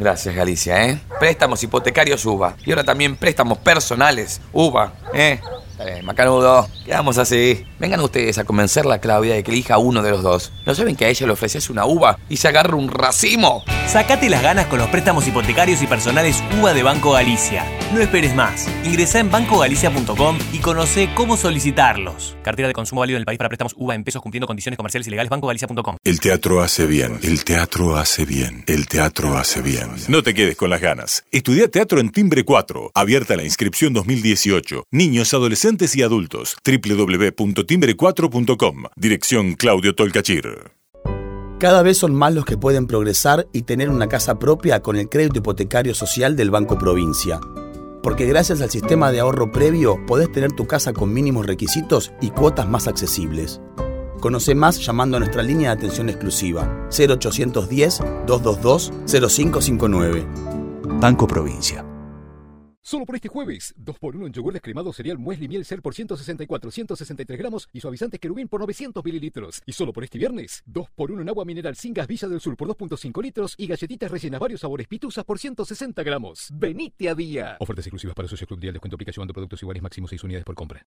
Gracias, Galicia, ¿eh? Préstamos hipotecarios UBA. Y ahora también préstamos personales UBA, ¿eh? Eh, macanudo, quedamos así. Vengan ustedes a convencerla a Claudia de que elija uno de los dos. ¿No saben que a ella le ofreces una uva y se agarra un racimo? Sacate las ganas con los préstamos hipotecarios y personales UBA de Banco Galicia. No esperes más. Ingresa en bancogalicia.com y conoce cómo solicitarlos. Cartera de consumo válido en el país para préstamos UBA en pesos cumpliendo condiciones comerciales y legales. Bancogalicia.com. El teatro hace bien. El teatro hace bien. El teatro hace bien. No te quedes con las ganas. Estudia teatro en Timbre 4. Abierta la inscripción 2018. Niños, adolescentes y adultos. www.timbre4.com. Dirección Claudio Tolcachir. Cada vez son más los que pueden progresar y tener una casa propia con el crédito hipotecario social del Banco Provincia. Porque gracias al sistema de ahorro previo podés tener tu casa con mínimos requisitos y cuotas más accesibles. Conoce más llamando a nuestra línea de atención exclusiva 0810-222-0559. Banco Provincia. Solo por este jueves, 2x1 en yogur descremado cereal Muesli Miel Ser por 164, 163 gramos y suavizante querubín por 900 mililitros. Y solo por este viernes, 2x1 en agua mineral Singas Villa del Sur por 2.5 litros y galletitas rellenas varios sabores pituzas por 160 gramos. ¡Venite a día! Ofertas exclusivas para socios Club Día. Descuento aplica llevando productos iguales máximo 6 unidades por compra.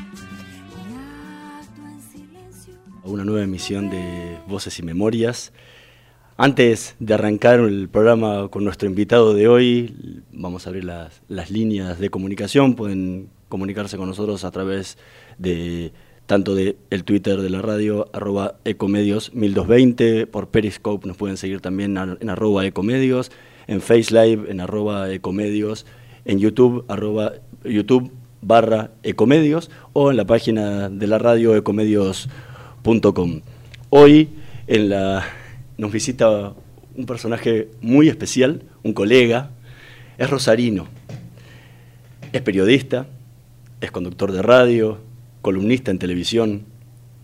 a una nueva emisión de Voces y Memorias. Antes de arrancar el programa con nuestro invitado de hoy, vamos a abrir las, las líneas de comunicación. Pueden comunicarse con nosotros a través de tanto de el Twitter de la radio, arroba ecomedios 1220, por Periscope nos pueden seguir también en arroba ecomedios, en FaceLive en arroba ecomedios, en YouTube, arroba YouTube barra ecomedios, o en la página de la radio ecomedios.com. Hoy en la, nos visita un personaje muy especial, un colega, es rosarino, es periodista, es conductor de radio, columnista en televisión,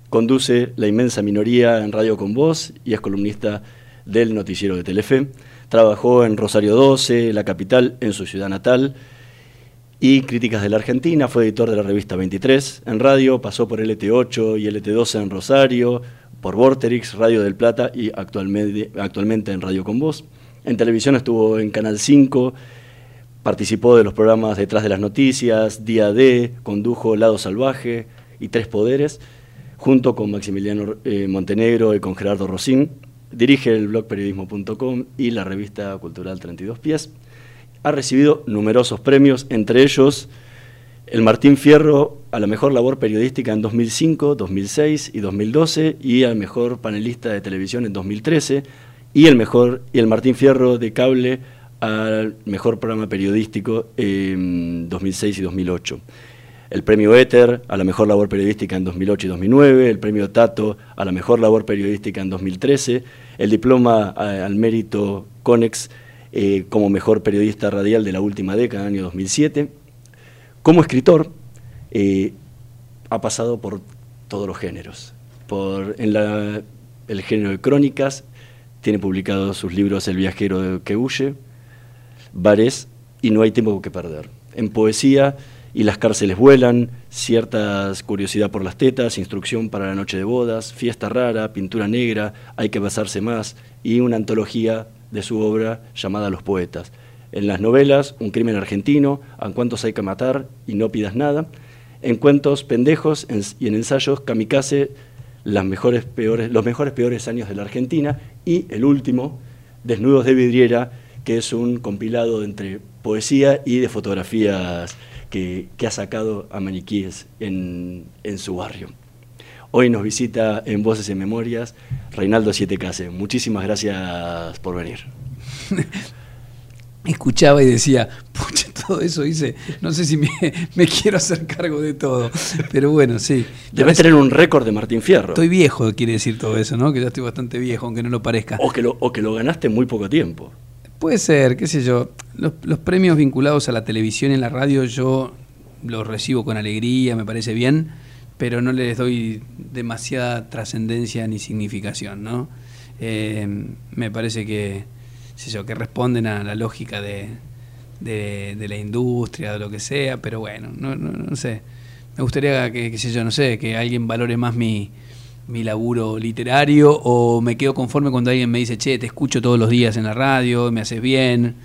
conduce La inmensa minoría en Radio con Voz y es columnista del noticiero de Telefe. Trabajó en Rosario 12, La Capital, en su ciudad natal, y Críticas de la Argentina, fue editor de la revista 23 en radio, pasó por LT8 y LT12 en Rosario, por Vorterix, Radio del Plata y actualmente, actualmente en Radio con Voz. En televisión estuvo en Canal 5, participó de los programas Detrás de las Noticias, Día D, condujo Lado Salvaje y Tres Poderes, junto con Maximiliano eh, Montenegro y con Gerardo Rosín. Dirige el blog periodismo.com y la revista cultural 32 Pies. Ha recibido numerosos premios, entre ellos el Martín Fierro a la mejor labor periodística en 2005, 2006 y 2012 y al mejor panelista de televisión en 2013 y el mejor y el Martín Fierro de cable al mejor programa periodístico en 2006 y 2008. El premio Éter a la mejor labor periodística en 2008 y 2009, el premio Tato a la mejor labor periodística en 2013, el diploma al mérito Conex eh, como mejor periodista radial de la última década, año 2007. Como escritor, eh, ha pasado por todos los géneros. En el género de crónicas, tiene publicados sus libros El viajero que huye, Bares y No hay tiempo que perder. En poesía, Y las cárceles vuelan, ciertas curiosidad por las tetas, instrucción para la noche de bodas, fiesta rara, pintura negra, hay que besarse más, y una antología de su obra llamada Los Poetas. En las novelas, Un crimen argentino, A cuántos hay que matar y No pidas nada. En cuentos pendejos y en ensayos Kamikaze, mejores, peores, los mejores peores años de la Argentina. Y el último, Desnudos de vidriera, que es un compilado entre poesía y de fotografías que, que ha sacado a maniquíes en, en su barrio. Hoy nos visita en Voces y Memorias Reinaldo Siete Case. Muchísimas gracias por venir. Escuchaba y decía, pucha, todo eso, dice, no sé si me, quiero hacer cargo de todo. Pero bueno, sí. Debes tener un récord de Martín Fierro. Estoy viejo, quiere decir todo eso, ¿no? Que ya estoy bastante viejo, aunque no lo parezca. O que lo, o que lo ganaste en muy poco tiempo. Puede ser, qué sé yo. Los, los premios vinculados a la televisión y la radio yo los recibo con alegría, me parece bien, pero no les doy demasiada trascendencia ni significación, ¿no? Eh, me parece que, sé que responden a la lógica de, de, la industria, de lo que sea, pero bueno, no, no, sé. Me gustaría que, sé yo, no sé, que alguien valore más mi, mi laburo literario o me quedo conforme cuando alguien me dice, che, te escucho todos los días en la radio, me haces bien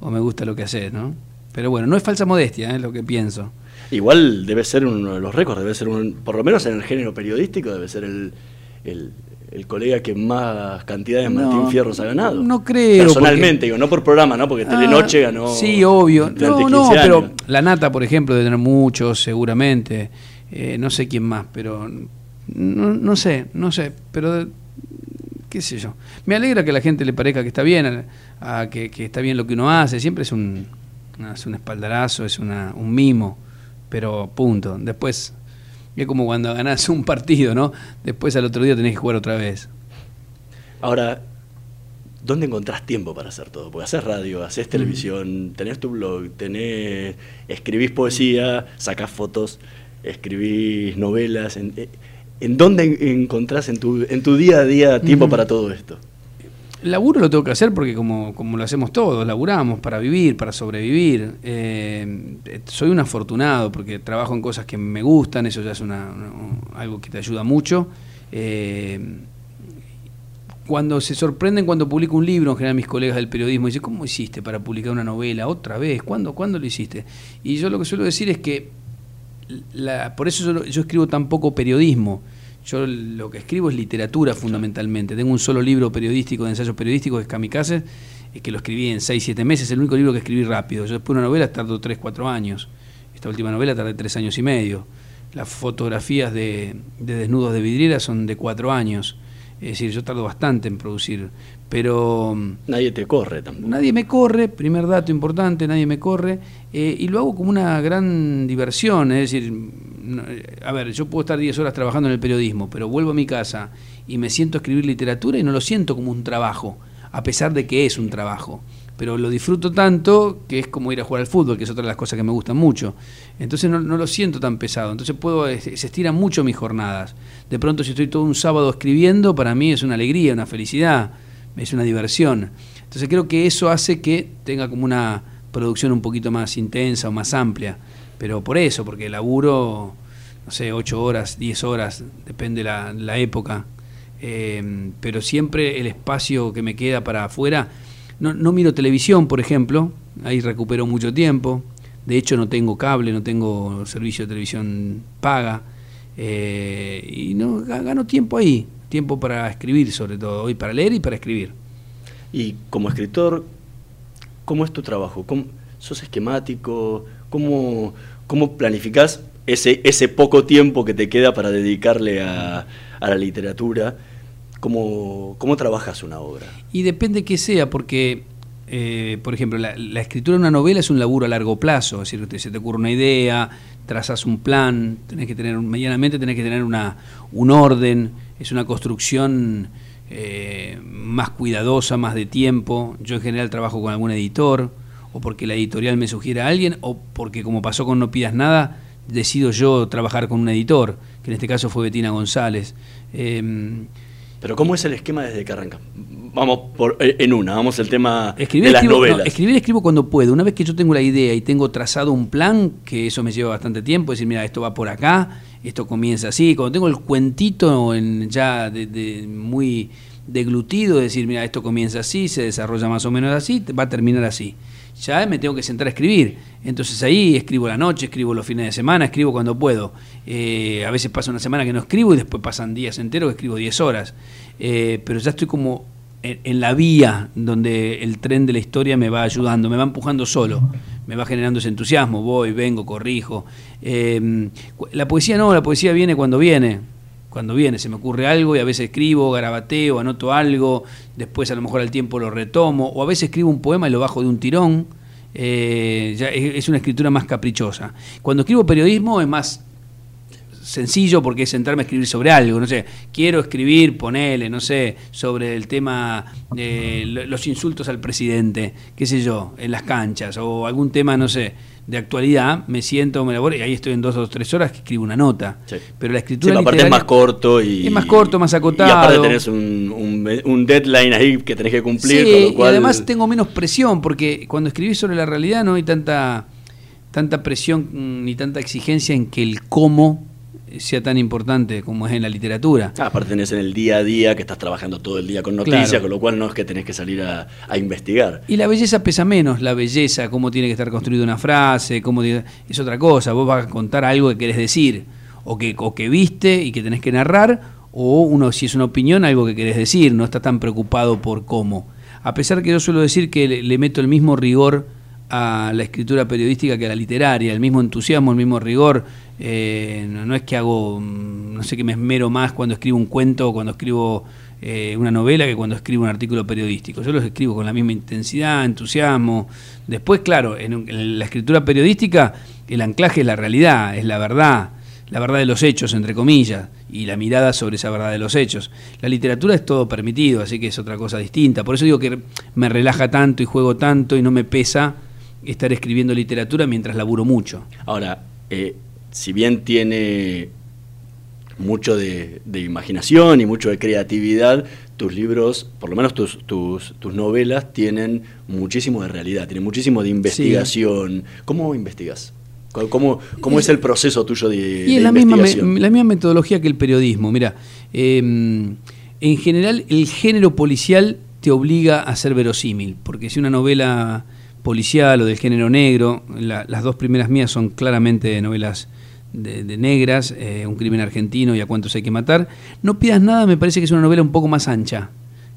o me gusta lo que haces, ¿no? Pero bueno, no es falsa modestia, es ¿eh? lo que pienso. Igual debe ser uno de los récords, debe ser un, por lo menos en el género periodístico, debe ser el, el, colega que más cantidad de Martín Fierros ha ganado. No creo. Personalmente, digo, no por programa, ¿no? Porque Telenoche ah, ganó. Sí, obvio. No, no, pero la Nata, por ejemplo, debe tener muchos, seguramente. Eh, no sé quién más, pero. No, no sé, no sé. Pero qué sé yo. Me alegra que a la gente le parezca que está bien, a, que, que, está bien lo que uno hace. Siempre es un, es un espaldarazo, es una, un mimo pero punto. Después es como cuando ganás un partido, ¿no? Después al otro día tenés que jugar otra vez. Ahora, ¿dónde encontrás tiempo para hacer todo? Porque haces radio, haces mm. televisión, tenés tu blog, tenés, escribís poesía, sacás fotos, escribís novelas. ¿En, en dónde encontrás en tu, en tu día a día tiempo para todo esto? Laburo lo tengo que hacer porque como, como lo hacemos todos, laburamos para vivir, para sobrevivir. Eh, soy un afortunado porque trabajo en cosas que me gustan, eso ya es una, algo que te ayuda mucho. Eh, cuando se sorprenden cuando publico un libro, en general mis colegas del periodismo dicen, ¿cómo hiciste para publicar una novela otra vez? ¿Cuándo, ¿cuándo lo hiciste? Y yo lo que suelo decir es que, la, por eso yo, yo escribo tan poco periodismo, yo lo que escribo es literatura fundamentalmente. Tengo un solo libro periodístico, de ensayos periodísticos, que es Kamikaze, que lo escribí en 6, 7 meses. Es el único libro que escribí rápido. Yo después una novela tardó 3, 4 años. Esta última novela tardé 3 años y medio. Las fotografías de, de desnudos de vidriera son de 4 años. Es decir, yo tardo bastante en producir, pero... Nadie te corre tampoco. Nadie me corre, primer dato importante, nadie me corre, eh, y lo hago como una gran diversión, es decir, a ver, yo puedo estar 10 horas trabajando en el periodismo, pero vuelvo a mi casa y me siento a escribir literatura y no lo siento como un trabajo, a pesar de que es un trabajo pero lo disfruto tanto que es como ir a jugar al fútbol, que es otra de las cosas que me gustan mucho. Entonces no, lo siento tan pesado, entonces puedo, se estiran mucho mis jornadas. De pronto si estoy todo un sábado escribiendo, para mí es una alegría, una felicidad, es una diversión. Entonces creo que eso hace que tenga como una producción un poquito más intensa o más amplia, pero por eso, porque laburo, no sé, 8 horas, 10 horas, depende la, época, eh, pero siempre el espacio que me queda para afuera no, miro televisión, por ejemplo, ahí recupero mucho tiempo. De hecho, no tengo cable, no tengo servicio de televisión paga. Eh, y no gano tiempo ahí, tiempo para escribir sobre todo, y para leer y para escribir. Y como escritor, ¿cómo es tu trabajo? ¿Cómo, ¿Sos esquemático? ¿Cómo, cómo planificás ese, ese poco tiempo que te queda para dedicarle a, a la literatura? ¿Cómo, ¿Cómo trabajas una obra? Y depende que sea, porque, eh, por ejemplo, la, escritura de una novela es un laburo a largo plazo, es decir, se te ocurre una idea, trazas un plan, tenés que tener, medianamente tenés que tener una, un orden, es una construcción eh, más cuidadosa, más de tiempo. Yo en general trabajo con algún editor, o porque la editorial me sugiere a alguien, o porque como pasó con No Pidas Nada, decido yo trabajar con un editor, que en este caso fue Betina González. Em, pero ¿cómo es el esquema desde que arranca? Vamos por, eh, en una, vamos al tema de las novelas. escribir escribo cuando puedo. Una vez que yo tengo la idea y tengo trazado un plan, que eso me lleva bastante tiempo, decir, mira, esto va por acá, esto comienza así. Cuando tengo el cuentito en, ya de, muy deglutido, decir, mira, esto comienza así, se desarrolla más o menos así, va a terminar así. Ya me tengo que sentar a escribir. Entonces ahí escribo la noche, escribo los fines de semana, escribo cuando puedo. Eh, a veces pasa una semana que no escribo y después pasan días enteros que escribo 10 horas. Eh, pero ya estoy como en, la vía donde el tren de la historia me va ayudando, me va empujando solo, me va generando ese entusiasmo, voy, vengo, corrijo. Eh, la poesía no, la poesía viene cuando viene. Cuando viene, se me ocurre algo y a veces escribo, garabateo, anoto algo, después a lo mejor al tiempo lo retomo, o a veces escribo un poema y lo bajo de un tirón eh, ya es, una escritura más caprichosa. Cuando escribo periodismo es más sencillo porque es sentarme a escribir sobre algo, no sé, quiero escribir, ponele, no sé, sobre el tema de los insultos al presidente, qué sé yo, en las canchas, o algún tema, no sé, de actualidad, me siento, me elaboro y ahí estoy en dos o tres horas que escribo una nota. Pero la escritura Sí, aparte es más corto y... Es más corto, más acotado. Y aparte tenés un, un- un deadline ahí que tenés que cumplir, Sí, con lo cual... y además tengo menos presión, porque cuando escribís sobre la realidad no hay tanta, tanta presión mm, ni tanta exigencia en que el cómo sea tan importante como es en la literatura. Ah, aparte tenés en el día a día que estás trabajando todo el día con noticias, Claro. con lo cual no es que tenés que salir a, a investigar. Y la belleza pesa menos, la belleza, cómo tiene que estar construida una frase, cómo tiene- es otra cosa. Vos vas a contar algo que querés decir, o que, o que viste y que tenés que narrar, o uno, si es una opinión, algo que querés decir, no estás tan preocupado por cómo. A pesar que yo suelo decir que le, le meto el mismo rigor a la escritura periodística que a la literaria, el mismo entusiasmo, el mismo rigor. Eh, no, es que hago, mm, no sé que me esmero más cuando escribo un cuento o cuando escribo eh, una novela que cuando escribo un artículo periodístico. Yo los escribo con la misma intensidad, entusiasmo. Después, claro, en la escritura periodística el anclaje es la realidad, es la verdad, la verdad de los hechos, entre comillas, y la mirada sobre esa verdad de los hechos. La literatura es todo permitido, así que es otra cosa distinta. Por eso digo que me relaja tanto y juego tanto y no me pesa estar escribiendo literatura mientras laburo mucho. Ahora, eh, si bien tiene mucho de, de imaginación y mucho de creatividad, tus libros, por lo menos tus, tus, tus novelas, tienen muchísimo de realidad, tienen muchísimo de investigación. ¿Cómo investigas? ¿Cómo, es el proceso tuyo de, Y de es la misma, investigación? la misma metodología que el periodismo. Mira, eh, en general el género policial te obliga a ser verosímil, porque si una novela policial o del género negro, la- las dos primeras mías son claramente novelas de, negras, eh, Un crimen argentino y A cuántos hay que matar, no pidas nada, me parece que es una novela un poco más ancha.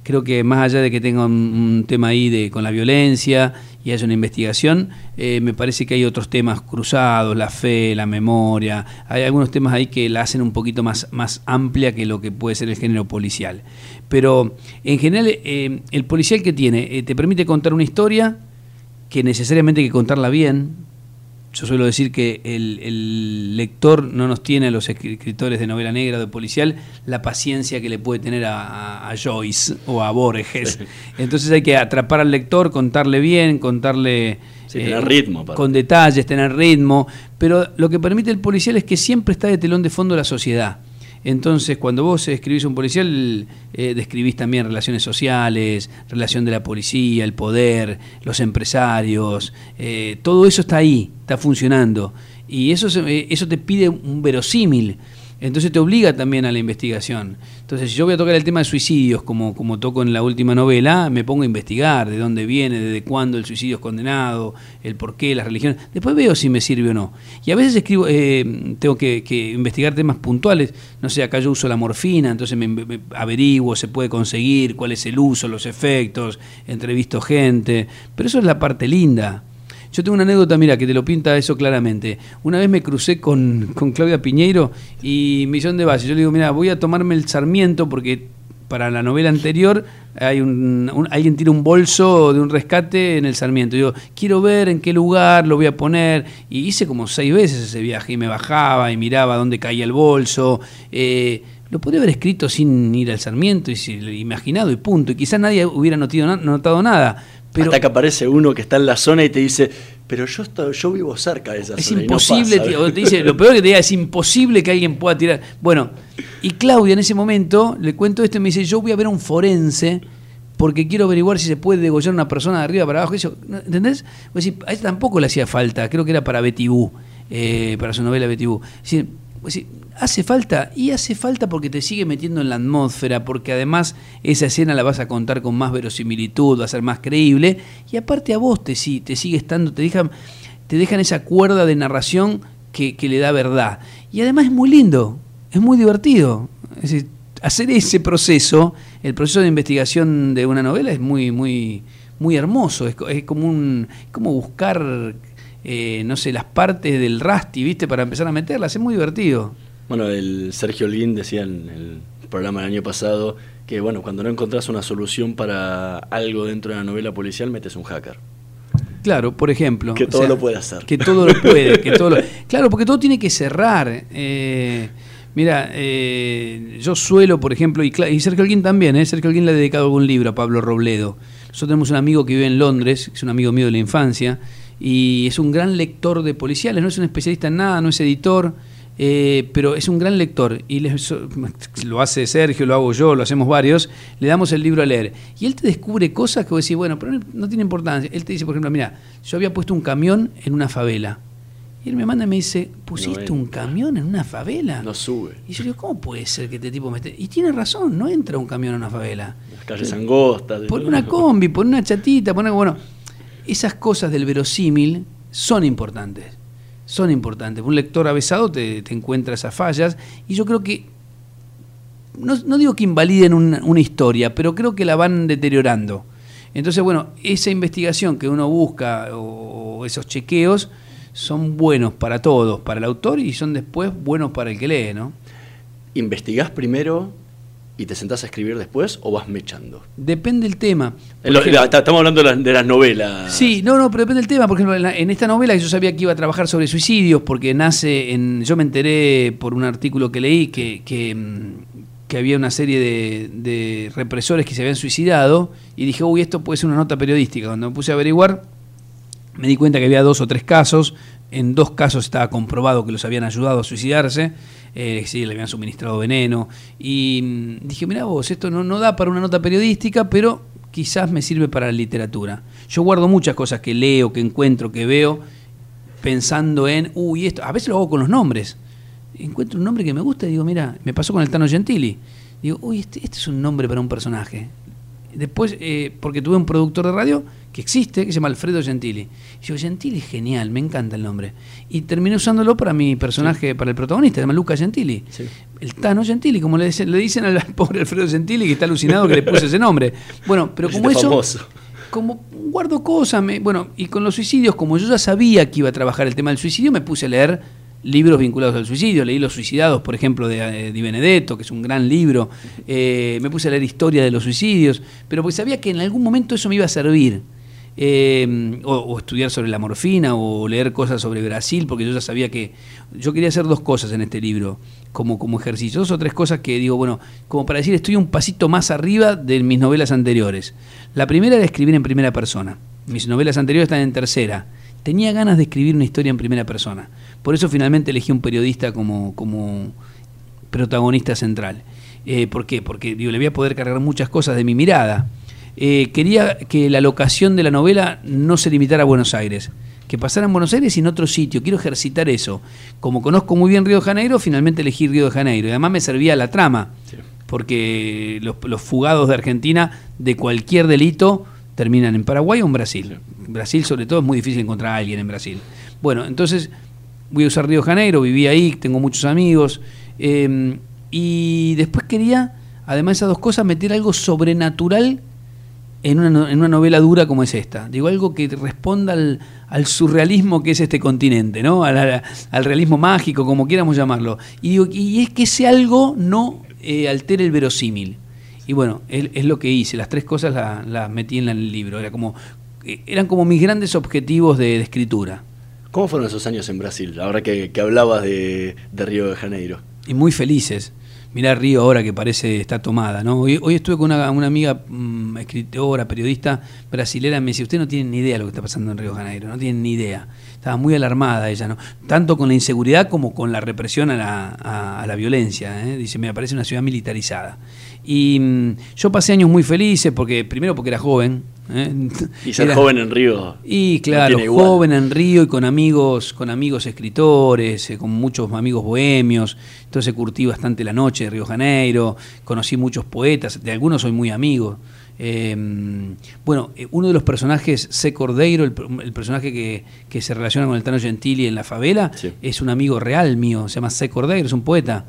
Creo que más allá de que tenga un, tema ahí de, con la violencia y haya una investigación, eh, me parece que hay otros temas cruzados, la fe, la memoria, hay algunos temas ahí que la hacen un poquito más, más amplia que lo que puede ser el género policial. Pero en general eh, el policial que tiene, te permite contar una historia que necesariamente hay que contarla bien, yo suelo decir que el, el lector no nos tiene a los escri- escritores de novela negra o de policial la paciencia que le puede tener a, Joyce o a Borges. Entonces hay que atrapar al lector, contarle bien, contarle eh, tener ritmo, con detalles, tener ritmo. Pero lo que permite el policial es que siempre está de telón de fondo la sociedad. Entonces, cuando vos escribís un policial, eh, describís también relaciones sociales, relación de la policía, el poder, los empresarios, eh, todo eso está ahí, está funcionando. Y eso, eh, eso te pide un verosímil. Entonces te obliga también a la investigación. Entonces, si yo voy a tocar el tema de suicidios, como, como toco en la última novela, me pongo a investigar de dónde viene, desde cuándo el suicidio es condenado, el por qué, las religiones. Después veo si me sirve o no. Y a veces escribo, eh, tengo que, que investigar temas puntuales. No sé, acá yo uso la morfina, entonces me, me averiguo, se puede conseguir, cuál es el uso, los efectos, entrevisto gente. Pero eso es la parte linda. Yo tengo una anécdota, mira, que te lo pinta eso claramente. Una vez me crucé con, con Claudia Piñeiro y Millón de Valle. Yo le digo, mira, voy a tomarme el Sarmiento porque para la novela anterior hay un, alguien tira un bolso de un rescate en el Sarmiento. Yo quiero ver en qué lugar lo voy a poner. Y hice como seis veces ese viaje y me bajaba y miraba dónde caía el bolso. Eh, lo podría haber escrito sin ir al Sarmiento y si- imaginado y punto. Y quizás nadie hubiera notado nada. Pero Hasta que aparece uno que está en la zona y te dice, pero yo, esto- yo vivo cerca de esa Es zona. no imposible, pasa". tío, o te dice, lo peor que te diga es imposible que alguien pueda tirar. Bueno, y Claudia en ese momento le cuento esto y me dice, yo voy a ver a un forense porque quiero averiguar si se puede degollar una persona de arriba para abajo. Eso, ¿no? ¿Entendés? Pues, a ella tampoco le hacía falta, creo que era para Betty Boo, eh, para su novela Betty Boo. Es decir, pues hace falta, y hace falta porque te sigue metiendo en la atmósfera, porque además esa escena la vas a contar con más verosimilitud, va a ser más creíble, y aparte a vos te, sí, te sigue estando, te dejan, te dejan esa cuerda de narración que, que le da verdad. Y además es muy lindo, es muy divertido. Es decir, hacer ese proceso, el proceso de investigación de una novela es muy, muy, muy hermoso, es, es como un, como buscar eh, no sé, las partes del Rusty, ¿viste? Para empezar a meterlas, es muy divertido. Bueno, el Sergio Lin decía en el programa del año pasado que bueno, cuando no encontrás una solución para algo dentro de una novela policial, metes un hacker. Claro, por ejemplo. Que todo lo puede hacer. Que todo lo puede. que todo lo- claro, porque todo tiene que cerrar. Eh, mira, eh, yo suelo, por ejemplo, y Sergio Alguín también, ¿eh? Sergio Alguín le ha dedicado algún libro a Pablo Robledo. Nosotros tenemos un amigo que vive en Londres, que es un amigo mío de la infancia, y es un gran lector de policiales, no es un especialista en nada, no es editor, eh, pero es un gran lector. Y le- so- lo hace Sergio, lo hago yo, lo hacemos varios, le damos el libro a leer. Y él te descubre cosas que vos decís, bueno, pero no- tiene importancia. Él te dice, por ejemplo, mira, yo había puesto un camión en una favela. Y él me manda y me dice, ¿pusiste No un camión en una favela? No sube. Y yo digo, ¿cómo puede ser que este tipo me esté...? Y tiene razón, no entra un camión en una favela. Las calles angostas. Pon todo. una combi, pon una chatita, pon algo. Bueno, esas cosas del verosímil son importantes. Son importantes. Un lector avesado te, te encuentra esas fallas. Y yo creo que. No, no digo que invaliden una, una historia, pero creo que la van deteriorando. Entonces, bueno, esa investigación que uno busca o, esos chequeos son buenos para todos, para el autor y son después buenos para el que lee, ¿no? ¿Investigás primero y te sentás a escribir después o vas mechando? Depende del tema. Lo- ejemplo- estamos hablando de las, de las novelas. Sí, no, no, pero depende del tema. Por ejemplo, en, la- en esta novela yo sabía que iba a trabajar sobre suicidios porque nace en. Yo me enteré por un artículo que leí que, que, mm, que había una serie de, de represores que se habían suicidado y dije, uy, esto puede ser una nota periodística. Cuando me puse a averiguar, me di cuenta que había dos o tres casos. En dos casos estaba comprobado que los habían ayudado a suicidarse. Eh, sí, le habían suministrado veneno. Y mm, dije, mira vos, esto no, no da para una nota periodística, pero quizás me sirve para la literatura. Yo guardo muchas cosas que leo, que encuentro, que veo, pensando en, uy, esto. A veces lo hago con los nombres. Encuentro un nombre que me gusta y digo, mira, me pasó con el Tano Gentili. Digo, uy, este, este es un nombre para un personaje. Después, eh, porque tuve un productor de radio que existe, que se llama Alfredo Gentili. Y yo, Gentili es genial, me encanta el nombre. Y terminé usándolo para mi personaje, para el protagonista, se llama Luca Gentili. El Tano Gentili, como le dicen, le dicen al pobre Alfredo Gentili, que está alucinado que le puse ese nombre. Bueno, pero como eso, famoso. como guardo cosas, me- bueno, y con los suicidios, como yo ya sabía que iba a trabajar el tema del suicidio, me puse a leer libros vinculados al suicidio. Leí Los Suicidados, por ejemplo, de eh, Di Benedetto, que es un gran libro. Eh, me puse a leer Historia de los Suicidios, pero porque sabía que en algún momento eso me iba a servir. Eh, o, estudiar sobre la morfina o leer cosas sobre Brasil, porque yo ya sabía que yo quería hacer dos cosas en este libro como, como ejercicio, dos o tres cosas que digo, bueno, como para decir estoy un pasito más arriba de mis novelas anteriores. La primera era escribir en primera persona, mis novelas anteriores están en tercera. Tenía ganas de escribir una historia en primera persona, por eso finalmente elegí un periodista como, como protagonista central. Eh, ¿Por qué? Porque digo, le voy a poder cargar muchas cosas de mi mirada. Eh, quería que la locación de la novela no se limitara a Buenos Aires, que pasara en Buenos Aires y en otro sitio. Quiero ejercitar eso. Como conozco muy bien Río de Janeiro, finalmente elegí Río de Janeiro. Y además me servía la trama, porque los, los fugados de Argentina de cualquier delito terminan en Paraguay o en Brasil. Brasil, sobre todo, es muy difícil encontrar a alguien en Brasil. Bueno, entonces voy a usar Río Janeiro, viví ahí, tengo muchos amigos. eh, y después quería, además de esas dos cosas, meter algo sobrenatural en una, en una novela dura como es esta. Digo, algo que responda al, al surrealismo que es este continente, ¿no? Al, al- al realismo mágico, como quieramos llamarlo. Y, digo, y es que ese algo no eh, altere el verosímil. Y bueno, es, lo que hice. Las tres cosas las las metí en, la- el libro. Era como, eh, eran como mis grandes objetivos de escritura. ¿Cómo fueron esos años en Brasil? Ahora que, hablabas de, de Río de Janeiro. y muy felices. Mirá Río ahora que parece está tomada, ¿no? Hoy, estuve con una, amiga mm, escritora, periodista brasilera, me dice, usted no tiene ni idea de lo que está pasando en Río de Janeiro, no tiene ni idea. Estaba muy alarmada ella, ¿no? Tanto con la inseguridad como con la represión a la, a la violencia, ¿eh? Dice, me parece una ciudad militarizada. Y mm, yo pasé años muy felices, porque primero porque era joven. ¿eh? Y ser Era- joven en Río. y claro, joven en Río y con amigos, con amigos escritores, eh, con muchos amigos bohemios. Entonces curtí bastante la noche de Río Janeiro, conocí muchos poetas, de algunos soy muy amigo. Eh, bueno, eh, uno de los personajes, C. Cordeiro, el personaje que, que se relaciona con el Tano Gentili en la favela, es un amigo real mío, se llama C. Cordeiro, es un poeta.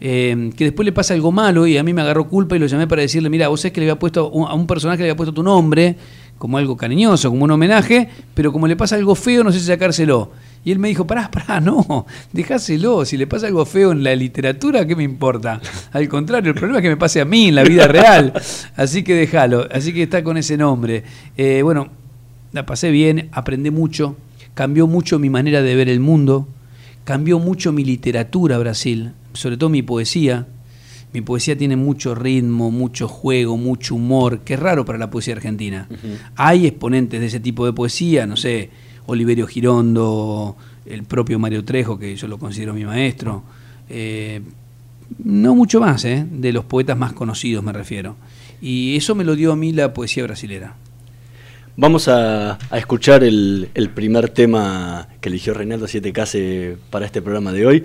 Eh, que después le pasa algo malo y a mí me agarró culpa y lo llamé para decirle, mira, vos sabés que le había puesto a un personaje le había puesto tu nombre como algo cariñoso, como un homenaje, pero como le pasa algo feo, no sé si sacárselo. Y él me dijo, pará, pará, no, dejáselo, si le pasa algo feo en la literatura, ¿qué me importa? Al contrario, el problema es que me pase a mí en la vida real, así que déjalo, así que está con ese nombre. Eh, bueno, la pasé bien, aprendí mucho, cambió mucho mi manera de ver el mundo, cambió mucho mi literatura Brasil, sobre todo mi poesía. Mi poesía tiene mucho ritmo, mucho juego, mucho humor, que es raro para la poesía argentina. Hay exponentes de ese tipo de poesía, no sé, Oliverio Girondo, el propio Mario Trejo, que yo lo considero mi maestro. Eh, no mucho más, ¿eh? de los poetas más conocidos me refiero. Y eso me lo dio a mí la poesía brasilera. Vamos a, escuchar el, primer tema que eligió Reinaldo Siete Case para este programa de hoy,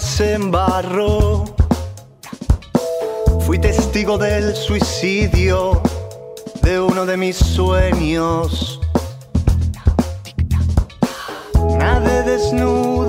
se embarró. Fui testigo del suicidio de uno de mis sueños. Nadé desnudo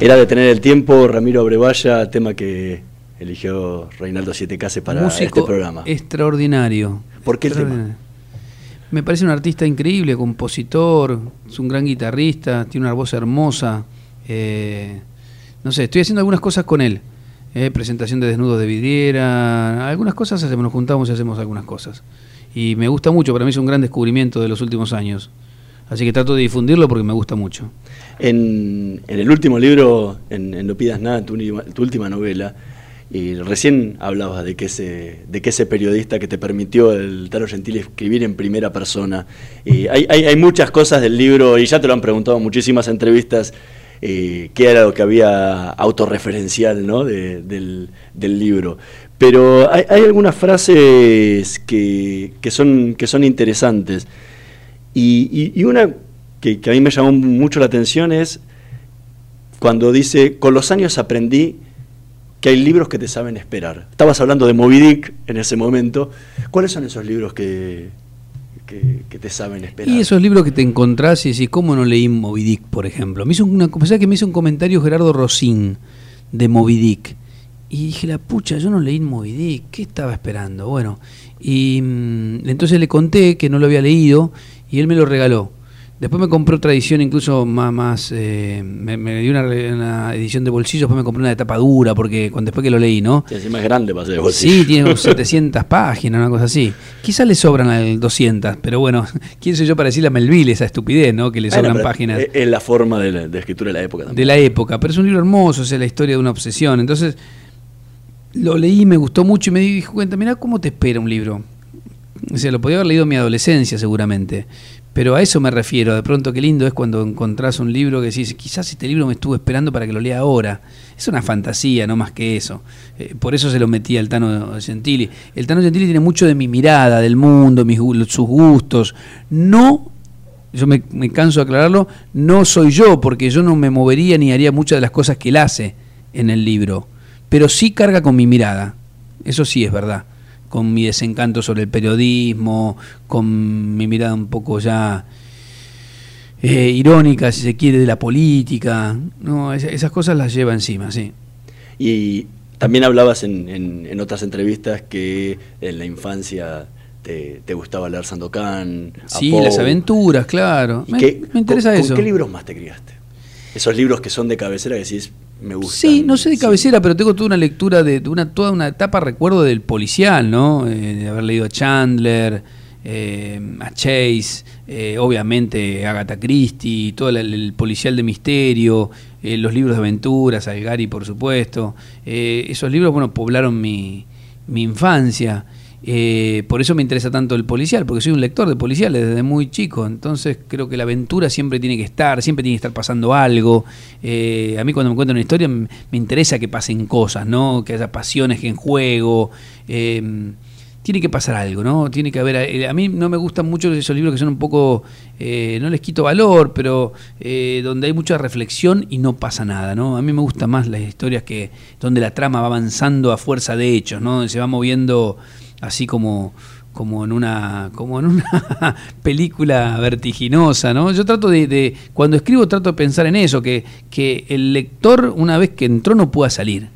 Era de tener el tiempo, Ramiro Brevalla, tema que eligió Reinaldo Siete Case para Músico este programa. extraordinario. ¿Por qué el tema? Me parece un artista increíble, compositor, es un gran guitarrista, tiene una voz hermosa. eh, no sé, estoy haciendo algunas cosas con él. eh, presentación de desnudos de vidriera, algunas cosas hacemos, nos juntamos y hacemos algunas cosas. Y me gusta mucho, para mí es un gran descubrimiento de los últimos años. Así que trato de difundirlo porque me gusta mucho. En, en el último libro, en, en No pidas nada, tu, tu última novela, y recién hablabas de que ese, de que ese periodista que te permitió el Taro Gentili escribir en primera persona. Y hay, hay, hay muchas cosas del libro, y ya te lo han preguntado en muchísimas entrevistas, eh, qué era lo que había autorreferencial ¿no? de- del, del libro. Pero hay, hay algunas frases que, que son, que son interesantes. Y, una que, a mí me llamó mucho la atención es cuando dice, con los años aprendí que hay libros que te saben esperar. Estabas hablando de Moby Dick en ese momento. ¿Cuáles son esos libros que, que, te saben esperar? Y esos libros que te encontrás y decís, ¿cómo no leí Moby Dick, por ejemplo? Me hizo una, que me hizo un comentario Gerardo Rosín de Moby Dick. Y dije, la pucha, yo no leí Moby Dick, ¿qué estaba esperando? Bueno, y mm, entonces le conté que no lo había leído y él me lo regaló. Después me compré otra edición incluso más, más eh, me, me dio una, edición de bolsillo, después me compré una de tapa dura, porque cuando, después que lo leí, ¿no? Sí, es grande para ser de bolsillo. Sí, tiene como 700 páginas, una cosa así. Quizás le sobran al 200, pero bueno, ¿quién soy yo para decirle a Melville esa estupidez, ¿no? Que le sobran páginas Es, la forma de, la- de escritura de la época también. de la época. Pero es un libro hermoso, es la historia de una obsesión. Entonces, lo leí, me gustó mucho y me di cuenta, mira cómo te espera un libro. O sea, lo podía haber leído en mi adolescencia seguramente. Pero a eso me refiero. De pronto, qué lindo es cuando encontrás un libro que decís, quizás este libro me estuvo esperando para que lo lea ahora. Es una fantasía, no más que eso. Eh, por eso se lo metí al Tano Gentili. El Tano Gentili tiene mucho de mi mirada del mundo, mis, sus gustos. No yo me, me canso de aclararlo, no soy yo, porque yo no me movería ni haría muchas de las cosas que él hace en el libro, pero sí carga con mi mirada, eso sí es verdad, con mi desencanto sobre el periodismo, con mi mirada un poco ya eh, irónica, si se quiere, de la política, no, es- esas cosas las lleva encima, sí. Y también hablabas en, en- en otras entrevistas que en la infancia te, te gustaba leer Sandokan. Sí, las aventuras, claro. ¿Y Me, qué- me interesa con, eso. ¿Con qué libros más te criaste? Esos libros que son de cabecera que decís, me. Sí, no sé de cabecera, pero tengo toda una lectura de, de una, toda una etapa, recuerdo del policial, ¿no? Eh, de haber leído a Chandler, eh, a Chase, eh, obviamente Agatha Christie, todo el, el policial de misterio, eh, los libros de aventuras, Algari, por supuesto. Eh, esos libros, bueno, poblaron mi, mi infancia. Eh, por eso me interesa tanto el policial, porque soy un lector de policiales desde muy chico. Entonces creo que la aventura siempre tiene que estar, siempre tiene que estar pasando algo. Eh, a mí cuando me cuentan una historia me interesa que pasen cosas, ¿no? Que haya pasiones que en juego. Eh, tiene que pasar algo, ¿no? Tiene que haber. eh, A mí no me gustan mucho esos libros que son un poco. no les quito valor, pero donde hay mucha reflexión y no pasa nada, ¿no? A mí me gustan más las historias que donde la trama va avanzando a fuerza de hechos, ¿no? Donde se va moviendo así como como en una como en una película vertiginosa, ¿no? Yo trato de, de- cuando escribo trato de pensar en eso, que, que el lector una vez que entró no pueda salir.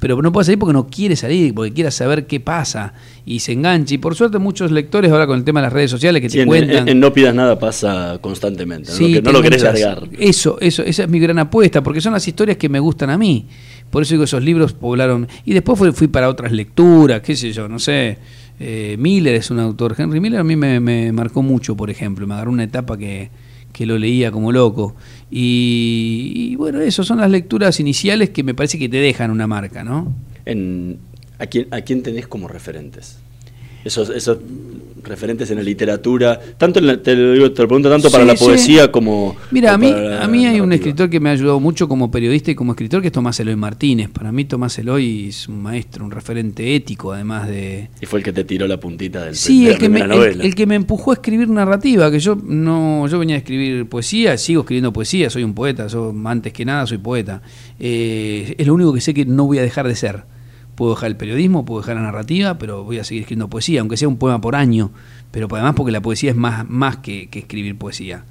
Pero no puede salir porque no quiere salir, porque quiere saber qué pasa y se engancha. Y por suerte muchos lectores ahora con el tema de las redes sociales que Sí, te en, cuentan... en- No pidas nada pasa constantemente, ¿no? Sí, que no lo querés largar. Eso, eso, esa es mi gran apuesta, porque son las historias que me gustan a mí. Por eso digo, esos libros poblaron. Y después fui, para otras lecturas, qué sé yo, no sé. Eh, Miller es un autor. Henry Miller a mí me, marcó mucho, por ejemplo. Me agarró una etapa que, que lo leía como loco. Y, bueno, eso son las lecturas iniciales que me parece que te dejan una marca, ¿no? ¿a, quién, ¿A quién tenés como referentes? Esos referentes en la literatura, tanto en la- te, lo digo, te lo pregunto tanto para la sí. poesía como... Mira, a mí, a mí hay un escritor que me ha ayudado mucho como periodista y como escritor, que es Tomás Eloy Martínez. Para mí Tomás Eloy es un maestro, un referente ético, además de... Y fue el que te tiró la puntita del Sí, de el que, me, el que me empujó a escribir narrativa, que yo no, yo venía a escribir poesía, sigo escribiendo poesía, soy un poeta, yo antes que nada soy poeta. Eh, es lo único que sé que no voy a dejar de ser. Puedo dejar el periodismo, puedo dejar la narrativa, pero voy a seguir escribiendo poesía, aunque sea un poema por año, pero además porque la poesía es más, más que, que escribir poesía.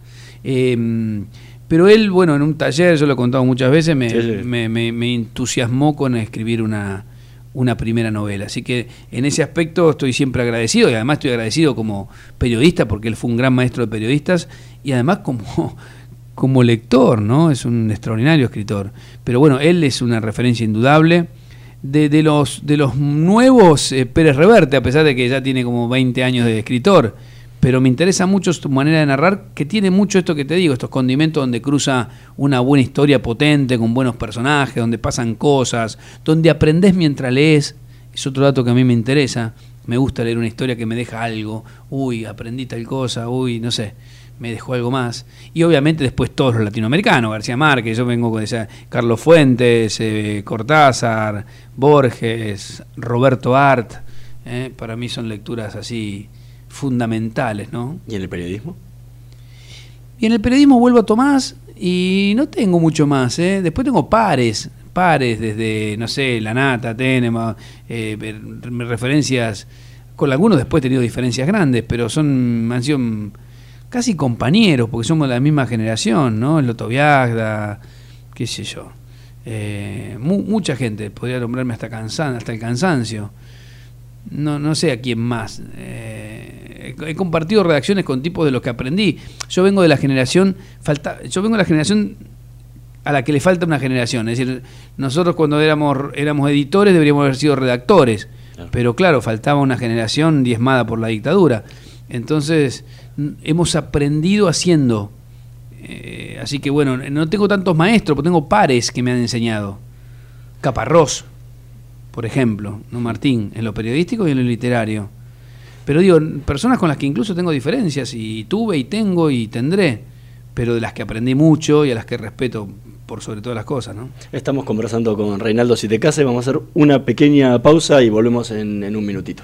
Eh, pero él, bueno, en un taller, yo lo he contado muchas veces, me, Sí, sí. me- me- me entusiasmó con escribir una, una primera novela. Así que en ese aspecto estoy siempre agradecido y además estoy agradecido como periodista porque él fue un gran maestro de periodistas y además como, como lector, ¿no? Es un extraordinario escritor. Pero bueno, él es una referencia indudable. De, de los, de los nuevos eh, Pérez Reverte, a pesar de que ya tiene como 20 años de escritor, pero me interesa mucho tu manera de narrar, que tiene mucho esto que te digo, estos condimentos donde cruza una buena historia potente, con buenos personajes, donde pasan cosas, donde aprendes mientras lees, es otro dato que a mí me interesa, me gusta leer una historia que me deja algo, uy, aprendí tal cosa, uy, no sé, me dejó algo más. Y obviamente después todos los latinoamericanos, García Márquez, yo vengo con esa, Carlos Fuentes, eh, Cortázar, Borges, Roberto Art, eh, para mí son lecturas así fundamentales, ¿no? ¿Y en el periodismo? Y en el periodismo vuelvo a Tomás y no tengo mucho más, ¿eh? Después tengo pares, pares desde, no sé, La Nata, Tenema, eh, referencias, con algunos después he tenido diferencias grandes, pero son, han sido casi compañeros, porque somos de la misma generación, ¿no? El Loto Viagda, qué sé yo. Eh, mucha gente, podría nombrarme hasta, cansan, hasta el cansancio. No, no sé a quién más. Eh, he compartido redacciones con tipos de los que aprendí. Yo vengo de la generación, falta, yo vengo de la generación a la que le falta una generación. Es decir, nosotros cuando éramos, éramos editores deberíamos haber sido redactores. Pero claro, faltaba una generación diezmada por la dictadura. Entonces, hemos aprendido haciendo. Eh, así que bueno, no tengo tantos maestros, pero tengo pares que me han enseñado. Caparrós, por ejemplo, ¿no? Martín, en lo periodístico y en lo literario. Pero digo, personas con las que incluso tengo diferencias, y tuve y tengo y tendré, pero de las que aprendí mucho y a las que respeto por sobre todas las cosas, ¿no? Estamos conversando con Reinaldo Sitecase, vamos a hacer una pequeña pausa y volvemos en, en un minutito.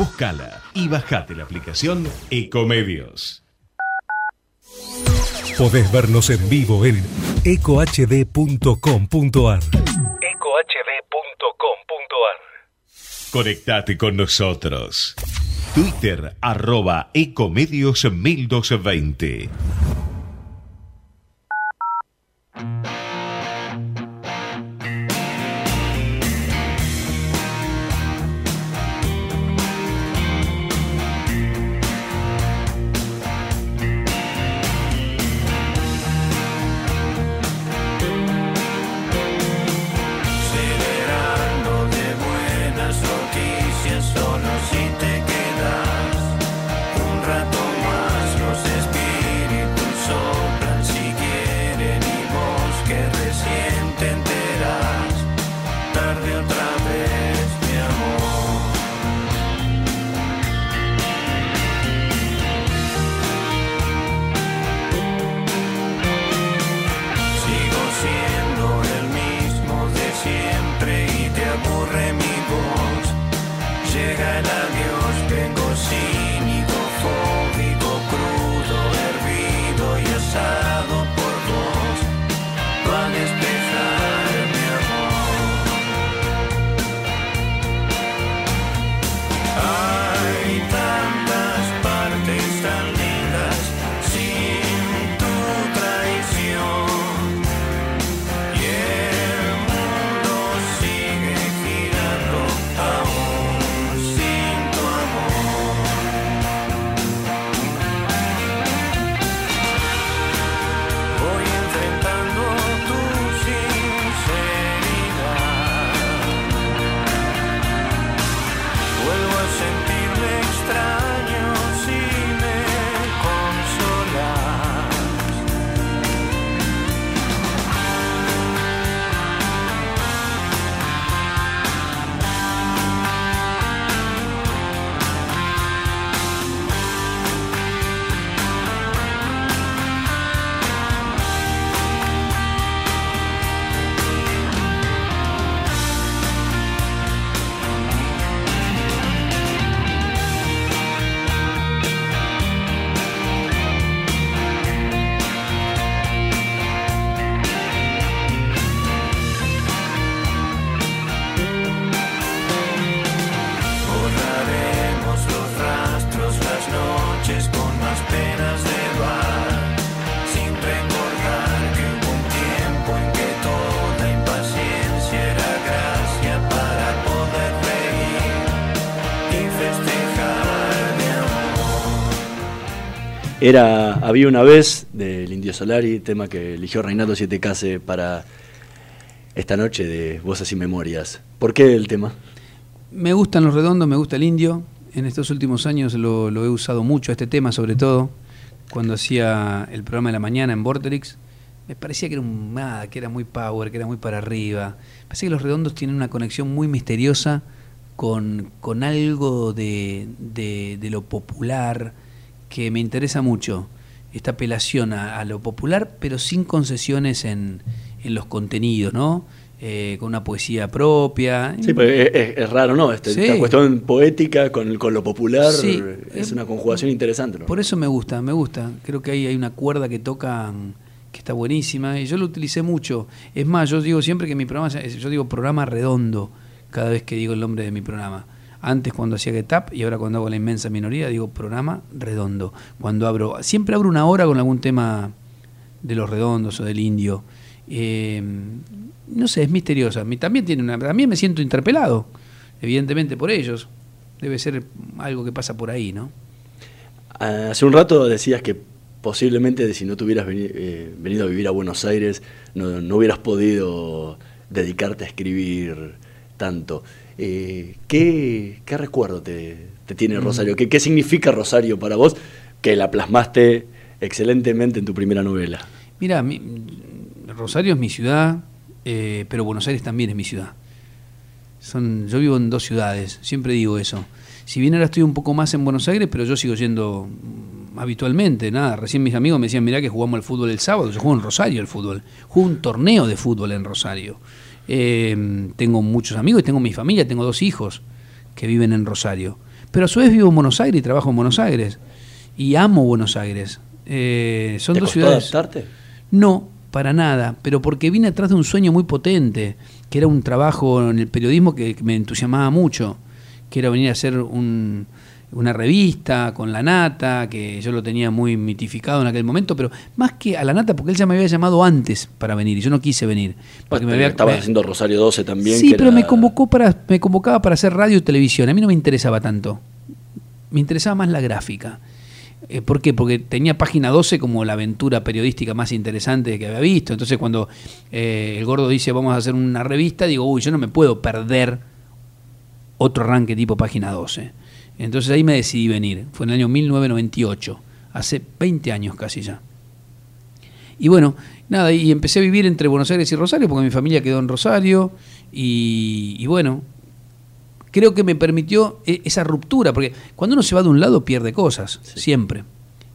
Búscala y bajate la aplicación Ecomedios. Podés vernos en vivo en ecohd.com.ar. ecohd.com.ar. Conectate con nosotros. Twitter arroba Ecomedios 1220. Era Había una vez del Indio Solari, tema que eligió Reinaldo Siete Case para esta noche de Voces y Memorias. ¿Por qué el tema? Me gustan los redondos, me gusta el indio. En estos últimos años lo, lo he usado mucho, este tema sobre todo, cuando hacía el programa de la mañana en Vorterix. Me parecía que era un nada, que era muy power, que era muy para arriba. Parece que los redondos tienen una conexión muy misteriosa con, con algo de, de lo popular que me interesa mucho. Esta apelación a, a lo popular, pero sin concesiones en, en los contenidos, ¿no? Eh, con una poesía propia. Sí, pues es, raro, ¿no? Este- Sí. Esta cuestión poética con, con lo popular Sí. es una conjugación interesante. ¿no? Por eso me gusta, me gusta. Creo que ahí hay una cuerda que tocan que está buenísima y yo lo utilicé mucho. Es más, yo digo siempre que mi programa, yo digo programa redondo cada vez que digo el nombre de mi programa. Antes cuando hacía Get Up y ahora cuando hago la inmensa minoría digo programa redondo. Cuando abro, siempre abro una hora con algún tema de los redondos o del indio. Eh, no sé, es misteriosa. Mi- También tiene una, también me siento interpelado, evidentemente por ellos. Debe ser algo que pasa por ahí, ¿no? Ah, Hace un rato decías que posiblemente si no tuvieras veni- eh, venido a vivir a Buenos Aires no, no hubieras podido dedicarte a escribir tanto. Eh, ¿qué, qué recuerdo te, te tiene Mm. Rosario? ¿Qué, ¿Qué significa Rosario para vos que la plasmaste excelentemente en tu primera novela? Mira, mi- Rosario es mi ciudad, eh, pero Buenos Aires también es mi ciudad. Son, yo vivo en dos ciudades, siempre digo eso. Si bien ahora estoy un poco más en Buenos Aires, pero yo sigo yendo mm, habitualmente. Nada, recién mis amigos me decían, mirá que jugamos al fútbol el sábado. Yo juego en Rosario el fútbol. Juego un torneo de fútbol en Rosario. Eh, tengo muchos amigos y tengo mi familia, tengo dos hijos que viven en Rosario. Pero a su vez vivo en Buenos Aires y trabajo en Buenos Aires. Y amo Buenos Aires. Eh, son ¿Te dos costó ciudades. adaptarte? No, para nada, pero porque vine atrás de un sueño muy potente, que era un trabajo en el periodismo que, que me entusiasmaba mucho, que era venir a hacer un- una revista con la nata, que yo lo tenía muy mitificado en aquel momento, pero más que a la nata, porque él ya me había llamado antes para venir y yo no quise venir. Porque me había, Estabas me- haciendo Rosario 12 también. Sí, que pero era- me convocó para, me convocaba para hacer radio y televisión. A mí no me interesaba tanto. Me interesaba más la gráfica. Eh, ¿Por qué? Porque tenía página 12 como la aventura periodística más interesante que había visto. Entonces cuando eh, el gordo dice vamos a hacer una revista, digo, uy, yo no me puedo perder otro arranque tipo página 12. Entonces ahí me decidí venir. Fue en el año 1998, hace 20 años casi ya. Y bueno, nada, y empecé a vivir entre Buenos Aires y Rosario, porque mi familia quedó en Rosario, y, y bueno, creo que me permitió e- esa ruptura, porque cuando uno se va de un lado pierde cosas, siempre,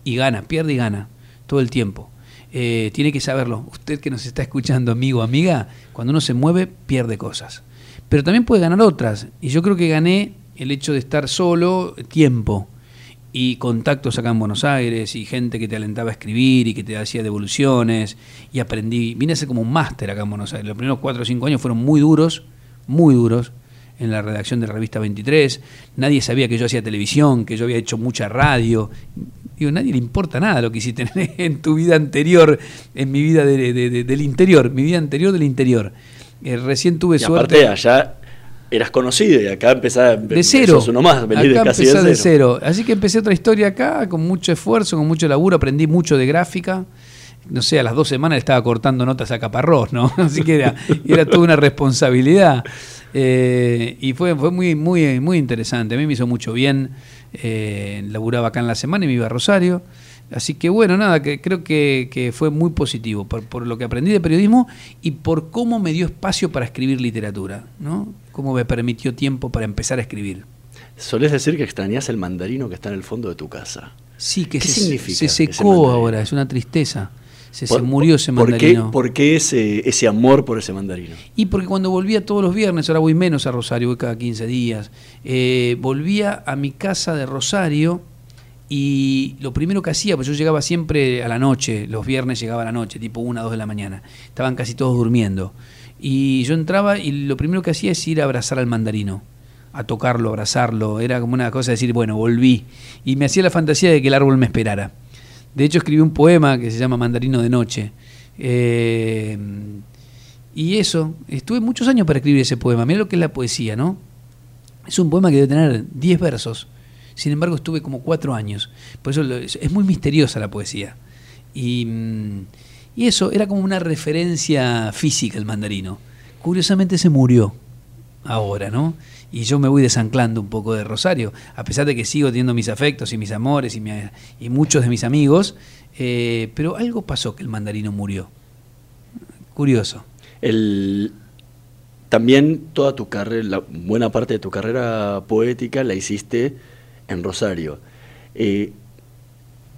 y gana, pierde y gana, todo el tiempo. Eh, tiene que saberlo, usted que nos está escuchando, amigo, amiga, cuando uno se mueve pierde cosas, pero también puede ganar otras, y yo creo que gané el hecho de estar solo tiempo, y contactos acá en Buenos Aires y gente que te alentaba a escribir y que te hacía devoluciones y aprendí, vine a ser como un máster acá en Buenos Aires. Los primeros cuatro o cinco años fueron muy duros, muy duros en la redacción de Revista 23. Nadie sabía que yo hacía televisión, que yo había hecho mucha radio. Digo, nadie le importa nada lo que hiciste en tu vida anterior, en mi vida de- de- de- del interior, mi vida anterior del interior. Eh, recién tuve Y suerte. aparte allá eras conocido y acá empezás de cero. uno más, venís de Acá casi empecé de de cero. cero. Así que empecé otra historia acá, con mucho esfuerzo, con mucho laburo, aprendí mucho de gráfica. No sé, a las dos semanas le estaba cortando notas a Caparrós, ¿no? Así que era, era toda una responsabilidad. Eh, y fue, fue muy, muy, muy interesante. A mí me hizo mucho bien. Eh, laburaba acá en la semana y me iba a Rosario. Así que bueno, nada, que creo que, que fue muy positivo por, por lo que aprendí de periodismo y por cómo me dio espacio para escribir literatura, ¿no? Cómo me permitió tiempo para empezar a escribir. Solés decir que extrañás el mandarino que está en el fondo de tu casa. Sí, que ¿Qué se, significa se secó ahora, es una tristeza. Se, murió ese ¿por qué- mandarino. ¿Por qué ese, ese amor por ese mandarino? Y porque cuando volvía todos los viernes, ahora voy menos a Rosario, voy cada 15 días, eh, volvía a mi casa de Rosario y lo primero que hacía, pues yo llegaba siempre a la noche, los viernes llegaba a la noche, tipo 1, 2 de la mañana, estaban casi todos durmiendo. Y yo entraba y lo primero que hacía es ir a abrazar al mandarino, a tocarlo, abrazarlo, era como una cosa de decir, bueno, volví. Y me hacía la fantasía de que el árbol me esperara. De hecho, escribí un poema que se llama Mandarino de Noche. Eh, y eso, estuve muchos años para escribir ese poema. Mira lo que es la poesía, ¿no? Es un poema que debe tener 10 versos. Sin embargo, estuve como cuatro años. Por eso es muy misteriosa la poesía. Y, mm, y eso era como una referencia física el mandarino. Curiosamente se murió ahora, ¿no? Y yo me voy desanclando un poco de Rosario, a pesar de que sigo teniendo mis afectos y mis amores y, y muchos de mis amigos, eh, pero algo pasó que el mandarino murió. Curioso. El, también toda tu carrera, buena parte de tu carrera poética la hiciste en Rosario. Eh,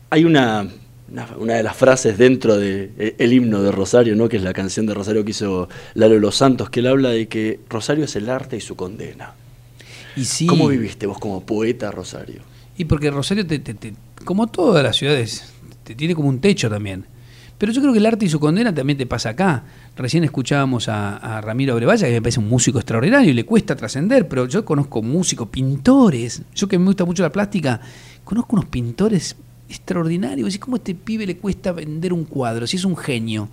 hay una, una, una de las frases dentro del de, eh, el himno de Rosario, ¿no? que es la canción de Rosario que hizo Lalo de los Santos, que él habla de que Rosario es el arte y su condena. Y sí, ¿Cómo viviste vos como poeta Rosario? Y porque Rosario, te, te- te- como todas las ciudades, te tiene como un techo también. Pero yo creo que el arte y su condena también te pasa acá. Recién escuchábamos a, a Ramiro Abrevaya, que me parece un músico extraordinario y le cuesta trascender, pero yo conozco músicos, pintores. Yo que me gusta mucho la plástica, conozco unos pintores extraordinarios. ¿Y cómo a este pibe le cuesta vender un cuadro? Si es un genio.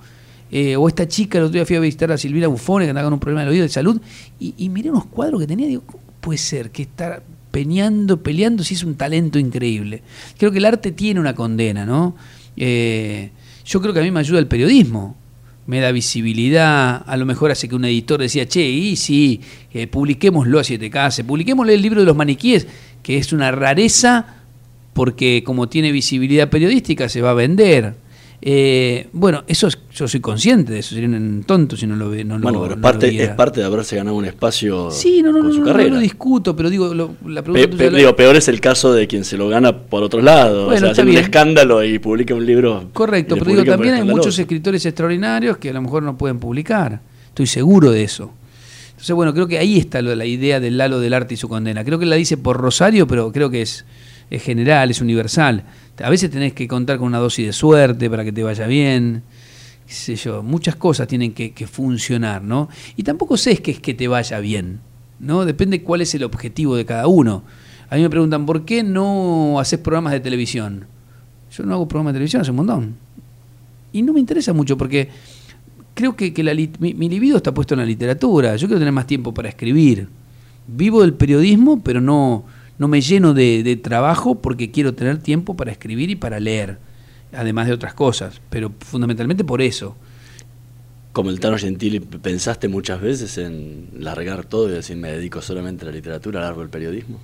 Eh, o esta chica, el otro día fui a visitar a Silvina Buffone, que andaba con un problema del oído de salud, y, y miré unos cuadros que tenía, digo, ¿cómo puede ser que está peleando, peleando si es un talento increíble? Creo que el arte tiene una condena, ¿no? Eh, yo creo que a mí me ayuda el periodismo. Me da visibilidad, a lo mejor hace que un editor decía, che, y sí, eh, publiquémoslo a 7K, publiquémosle el libro de los maniquíes, que es una rareza porque como tiene visibilidad periodística se va a vender. Eh, bueno, eso es- yo soy consciente de eso, sería un tonto si no lo ve. No Bueno, lo, pero no parte, lo viera. es parte de haberse ganado un espacio Sí, no, no, con no, su no, no carrera. lo discuto, pero digo, lo- la Pe- pregunta pe- la- digo, peor es el caso de quien se lo gana por otro lado. Bueno, o sea, hace un escándalo y publica un libro. Correcto, pero digo, también hay muchos escritores extraordinarios que a lo mejor no pueden publicar. Estoy seguro de eso. Entonces, bueno, creo que ahí está la idea del halo del arte y su condena. Creo que la dice por Rosario, pero creo que es, es general, es universal. A veces tenés que contar con una dosis de suerte para que te vaya bien. Yo, muchas cosas tienen que, funcionar, ¿no? Y tampoco sé que es que te vaya bien, ¿no? Depende cuál es el objetivo de cada uno. A mí me preguntan, ¿por qué no haces programas de televisión? Yo no hago programas de televisión hace un montón. Y no me interesa mucho porque creo que, que mi, mi libido está puesto en la literatura. Yo quiero tener más tiempo para escribir. Vivo del periodismo, pero no, no me lleno de, de trabajo porque quiero tener tiempo para escribir y para leer, además de otras cosas. Pero fundamentalmente por eso. Como el Tano Gentili, ¿pensaste muchas veces en largar todo y decir me dedico solamente a la literatura, largo el periodismo?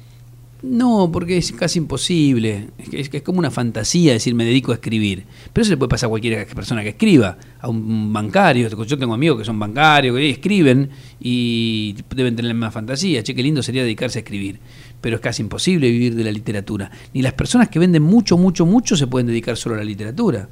No, porque es casi imposible. Es, que- es que es como una fantasía decir me dedico a escribir. Pero eso le puede pasar a cualquier persona que escriba, a un bancario. Yo tengo amigos que son bancarios, que escriben y deben tener la misma fantasía. Che, qué lindo sería dedicarse a escribir. Pero es casi imposible vivir de la literatura. Ni las personas que venden mucho, mucho, mucho se pueden dedicar solo a la literatura.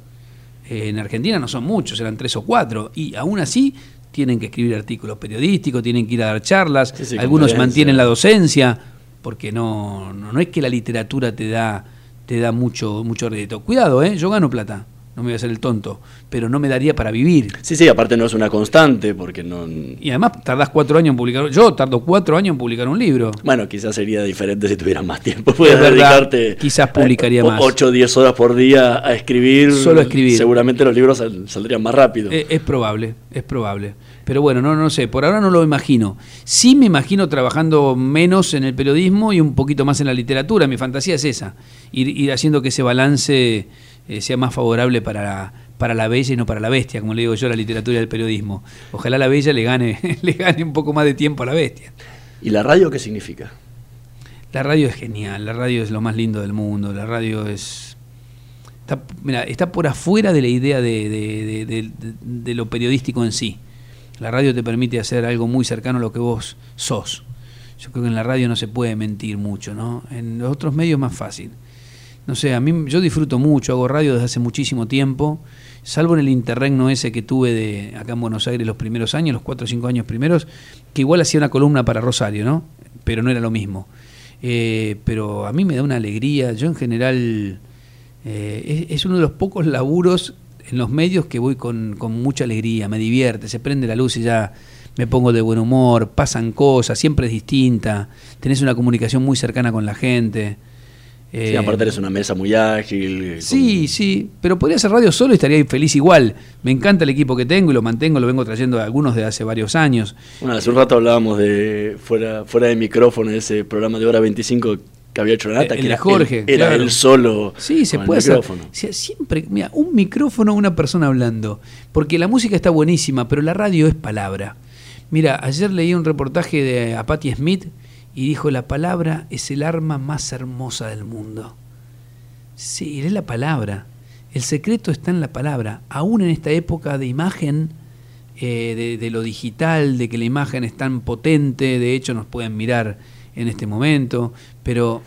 Eh, en Argentina no son muchos, eran tres o cuatro. Y aún así tienen que escribir artículos periodísticos, tienen que ir a dar charlas, sí, algunos mantienen la docencia, porque no, no, no es que la literatura te da, te da mucho, mucho rédito. Cuidado, ¿eh? yo gano plata, no me voy a hacer el tonto, pero no me daría para vivir. Sí, sí, aparte no es una constante porque no... Y además tardás cuatro años en publicar, yo tardo cuatro años en publicar un libro. Bueno, quizás sería diferente si tuvieras más tiempo. Puedes dedicarte quizás publicaría más. 8 o 10 horas por día a escribir. Solo a escribir. Seguramente los libros sal- saldrían más rápido. Eh, es probable, es probable. Pero bueno, no, no sé, por ahora no lo imagino. Sí me imagino trabajando menos en el periodismo y un poquito más en la literatura. Mi fantasía es esa, ir, ir haciendo que ese balance eh, sea más favorable para la, para la bella y no para la bestia, como le digo yo a la literatura y al periodismo. Ojalá la bella le gane, le gane un poco más de tiempo a la bestia. ¿Y la radio qué significa? La radio es genial, la radio es lo más lindo del mundo, la radio es... Está, mira, está por afuera de la idea de, de- de- de- lo periodístico en sí. La radio te permite hacer algo muy cercano a lo que vos sos. Yo creo que en la radio no se puede mentir mucho, ¿no? En los otros medios es más fácil. No sé, a mí yo disfruto mucho, hago radio desde hace muchísimo tiempo, salvo en el interregno ese que tuve de acá en Buenos Aires los primeros años, los cuatro o cinco años primeros, que igual hacía una columna para Rosario, ¿no? Pero no era lo mismo. Eh, pero a mí me da una alegría, yo en general eh, es, es uno de los pocos laburos en los medios que voy con, con mucha alegría, me divierte, se prende la luz y ya me pongo de buen humor, pasan cosas, siempre es distinta, tenés una comunicación muy cercana con la gente. Sí, Eh, aparte eres una mesa muy ágil. con- Sí, sí, pero podría hacer radio solo y estaría feliz igual. Me encanta el equipo que tengo y lo mantengo, lo vengo trayendo de algunos de hace varios años. Bueno, hace un rato hablábamos de fuera, fuera de micrófono, ese programa de hora 25 que había hecho Renata, El que era, Jorge, era claro. él solo. Sí, se con puede hacer. micrófono. Siempre, mira, un micrófono, una persona hablando. Porque la música está buenísima, pero la radio es palabra. Mira, ayer leí un reportaje de a Patti Smith y dijo: La palabra es el arma más hermosa del mundo. Sí, es la palabra. El secreto está en la palabra. Aún en esta época de imagen, eh, de, de lo digital, de que la imagen es tan potente, de hecho nos pueden mirar en este momento, pero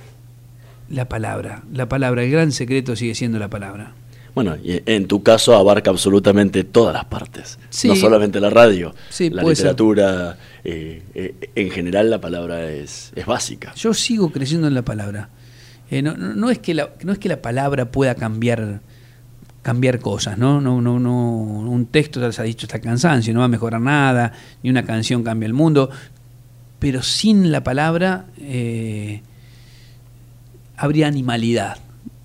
la palabra, la palabra, el gran secreto sigue siendo la palabra. Bueno, y en tu caso abarca absolutamente todas las partes, Sí. no solamente la radio, Sí, la literatura, eh, eh, en general la palabra es, es básica. Yo sigo creciendo en la palabra. Eh, no, no- no es que la, no es que la palabra pueda cambiar cambiar cosas, ¿no? No, no, no, un texto se ha dicho está cansancio, no va a mejorar nada, ni una canción cambia el mundo, pero sin la palabra eh, habría animalidad,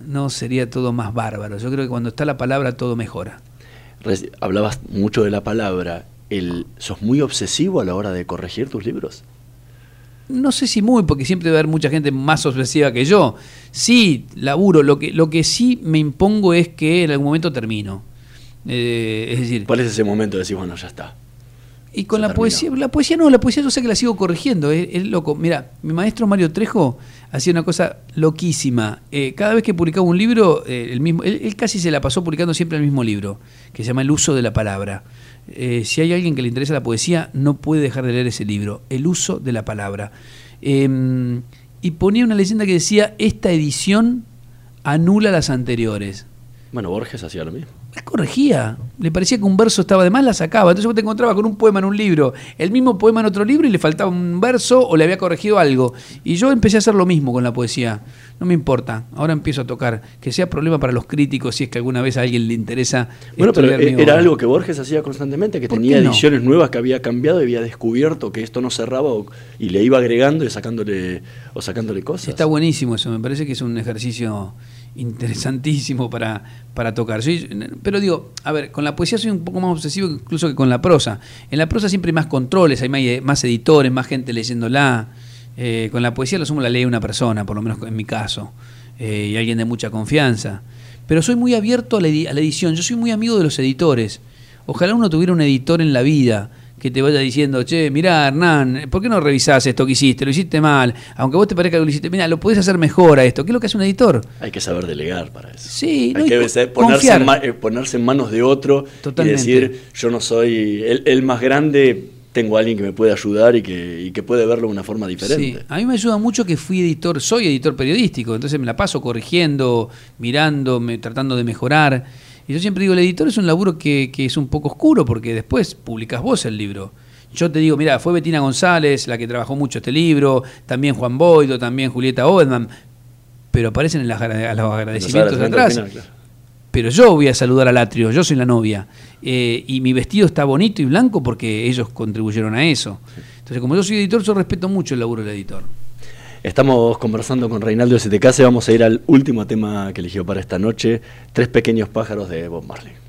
no sería todo más bárbaro. Yo creo que cuando está la palabra todo mejora. Hablabas mucho de la palabra. El, ¿Sos muy obsesivo a la hora de corregir tus libros? No sé si muy, porque siempre va a haber mucha gente más obsesiva que yo. Sí, laburo. Lo que, lo que sí me impongo es que en algún momento termino. Eh, es decir, ¿Cuál es ese momento de decir, bueno, ya está? y con la poesía, la poesía no, la poesía yo sé que la sigo corrigiendo, es, es loco. Mira, mi maestro Mario Trejo hacía una cosa loquísima. Eh, cada vez que publicaba un libro, eh, el mismo, él, él casi se la pasó publicando siempre el mismo libro, que se llama El uso de la palabra. Eh, si hay alguien que le interesa la poesía, no puede dejar de leer ese libro, El uso de la palabra. Eh, y ponía una leyenda que decía, esta edición anula las anteriores. Bueno, Borges hacía lo mismo. Corregía, le parecía que un verso estaba de más, la sacaba. Entonces vos te encontrabas con un poema en un libro, el mismo poema en otro libro y le faltaba un verso o le había corregido algo. Y yo empecé a hacer lo mismo con la poesía. No me importa, ahora empiezo a tocar. Que sea problema para los críticos si es que alguna vez a alguien le interesa. Bueno, pero eh, era algo que Borges hacía constantemente, que ¿Por tenía no? ediciones nuevas que había cambiado y había descubierto que esto no cerraba o- y le iba agregando y sacándole o sacándole cosas. Está buenísimo eso, me parece que es un ejercicio interesantísimo para, para tocar. Pero digo, a ver, con la poesía soy un poco más obsesivo incluso que con la prosa. En la prosa siempre hay más controles, hay más, más editores, más gente leyéndola. Eh, con la poesía lo sumo la lee una persona, por lo menos en mi caso, eh, y alguien de mucha confianza. Pero soy muy abierto a la edición, yo soy muy amigo de los editores. Ojalá uno tuviera un editor en la vida que te vaya diciendo, che, mirá Hernán, ¿por qué no revisás esto que hiciste? Lo hiciste mal. Aunque vos te parezca que lo hiciste, mira, lo podés hacer mejor a esto. ¿Qué es lo que hace un editor? Hay que saber delegar para eso. Sí, Hay no, que saber ponerse, confiar. en, ma- eh, ponerse en manos de otro Totalmente. y decir, yo no soy el, el más grande, tengo a alguien que me puede ayudar y que, y que puede verlo de una forma diferente. Sí, a mí me ayuda mucho que fui editor, soy editor periodístico, entonces me la paso corrigiendo, mirando, tratando de mejorar. Y yo siempre digo, el editor es un laburo que, que es un poco oscuro porque después publicas vos el libro. Yo te digo, mira, fue Betina González la que trabajó mucho este libro, también Juan Boido, también Julieta Oldman, pero aparecen en las a los agradecimientos de atrás. final, claro. Pero yo voy a saludar al atrio, yo soy la novia. Eh, y mi vestido está bonito y blanco porque ellos contribuyeron a eso. Entonces, como yo soy editor, yo respeto mucho el laburo del editor. Estamos conversando con Reinaldo STK, vamos a ir al último tema que eligió para esta noche, Tres pequeños pájaros de Bob Marley.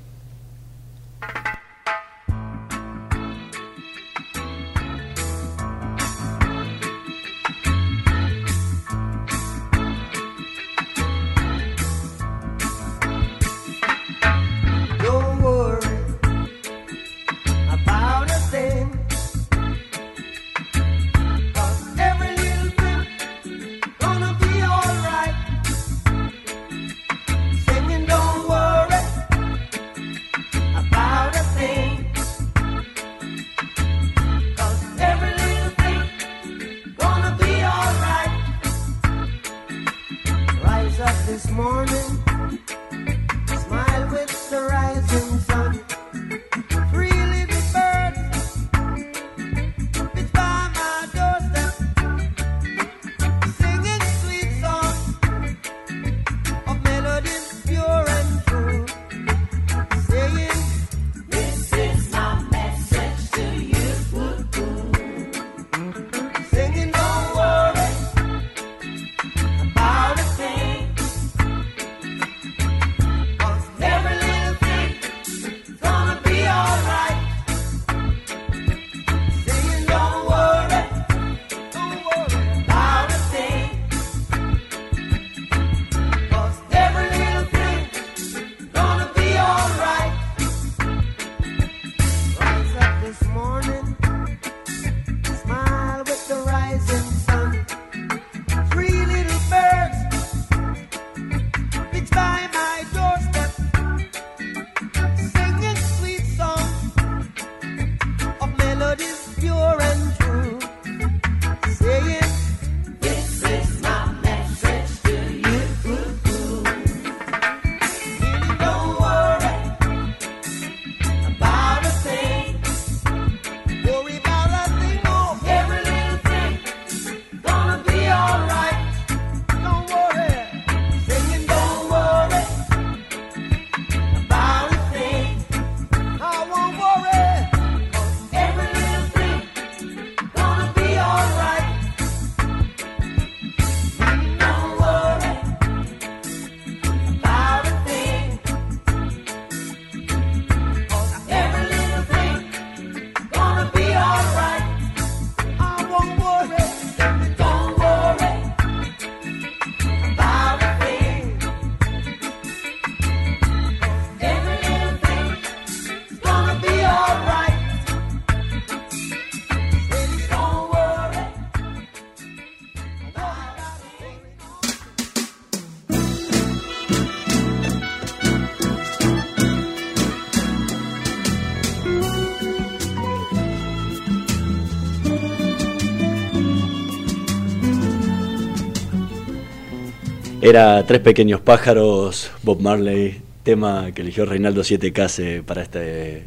Era Tres Pequeños Pájaros, Bob Marley, tema que eligió Reinaldo 7K para este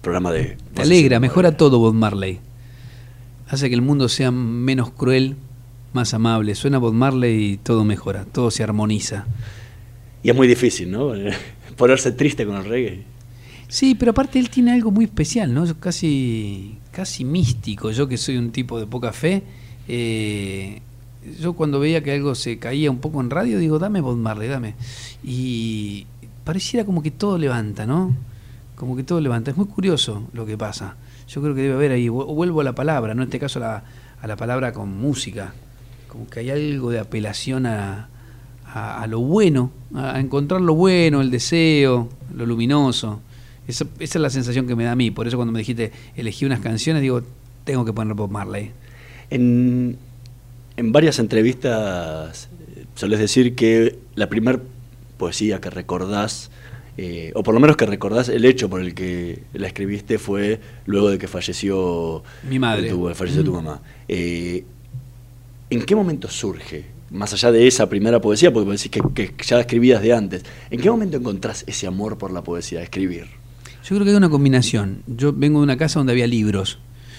programa de... Te alegra, mejora todo Bob Marley. Hace que el mundo sea menos cruel, más amable. Suena Bob Marley y todo mejora, todo se armoniza. Y es muy difícil, ¿no? Ponerse triste con el reggae. Sí, pero aparte él tiene algo muy especial, ¿no? Casi, casi místico. Yo que soy un tipo de poca fe, eh, yo cuando veía que algo se caía un poco en radio, digo, dame Bob Marley, dame. Y pareciera como que todo levanta, ¿no? Como que todo levanta. Es muy curioso lo que pasa. Yo creo que debe haber ahí, vuelvo a la palabra, ¿no? En este caso a la, a la palabra con música. Como que hay algo de apelación a, a, lo bueno, a encontrar lo bueno, el deseo, lo luminoso. esa es la sensación que me da a mí. Por eso cuando me dijiste elegí unas canciones, digo, tengo que poner Bob Marley. En, en varias entrevistas eh, solés decir que la primera poesía que recordás, eh, o por lo menos que recordás el hecho por el que la escribiste fue luego de que falleció mi madre, tu, falleció tu mm. mamá. Eh, ¿En qué momento surge más allá de esa primera poesía, porque decís que, que, ya escribías de antes, ¿en qué momento encontrás ese amor por la poesía, escribir? Yo creo que hay una combinación. Yo vengo de una casa donde había libros.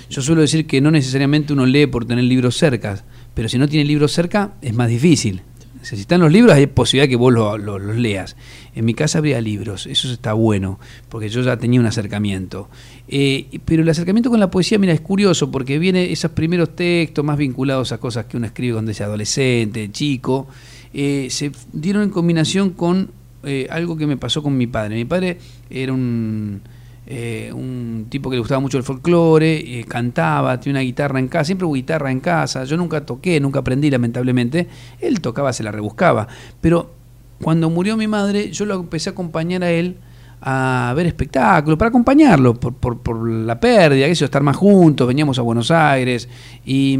Yo suelo decir que no necesariamente uno lee por tener libros cerca, pero si no tiene libros cerca es más difícil. Si están los libros hay posibilidad que vos los leas. En mi casa habría libros, eso está bueno, porque yo ya tenía un acercamiento. Eh, pero el acercamiento con la poesía, mira, es curioso, porque viene esos primeros textos más vinculados a cosas que uno escribe cuando es adolescente, chico, eh, se dieron en combinación con eh, algo que me pasó con mi padre. Mi padre era un eh, un tipo que le gustaba mucho el folclore, eh, cantaba, tenía una guitarra en casa, siempre hubo guitarra en casa, yo nunca toqué, nunca aprendí lamentablemente, él tocaba, se la rebuscaba, pero cuando murió mi madre yo lo empecé a acompañar a él a ver espectáculos, para acompañarlo por, por, por la pérdida, eso, estar más juntos, veníamos a Buenos Aires y,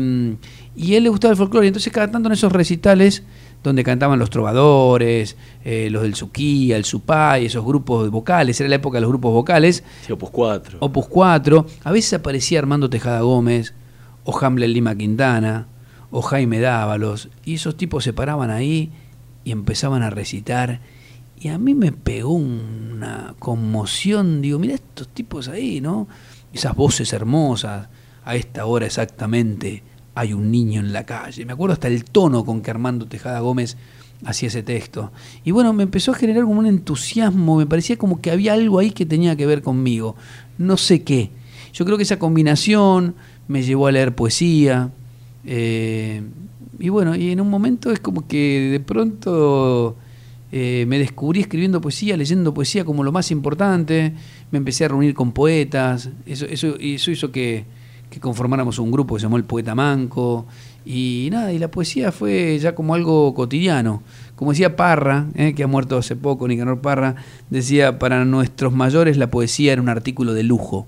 y a él le gustaba el folclore, entonces cada tanto en esos recitales donde cantaban los trovadores, eh, los del Suquía, el Supay, esos grupos vocales, era la época de los grupos vocales. Sí, Opus 4. Opus 4. A veces aparecía Armando Tejada Gómez, o Hamlet Lima Quintana, o Jaime Dávalos, y esos tipos se paraban ahí y empezaban a recitar. Y a mí me pegó una conmoción, digo, mira estos tipos ahí, ¿no? Esas voces hermosas, a esta hora exactamente hay un niño en la calle. Me acuerdo hasta el tono con que Armando Tejada Gómez hacía ese texto. Y bueno, me empezó a generar como un entusiasmo, me parecía como que había algo ahí que tenía que ver conmigo. No sé qué. Yo creo que esa combinación me llevó a leer poesía. Eh, y bueno, y en un momento es como que de pronto eh, me descubrí escribiendo poesía, leyendo poesía como lo más importante. Me empecé a reunir con poetas. Eso, eso, eso hizo que, que conformáramos un grupo que se llamó El Poeta Manco. Y nada, y la poesía fue ya como algo cotidiano. Como decía Parra, eh, que ha muerto hace poco, Nicanor Parra, decía, para nuestros mayores la poesía era un artículo de lujo,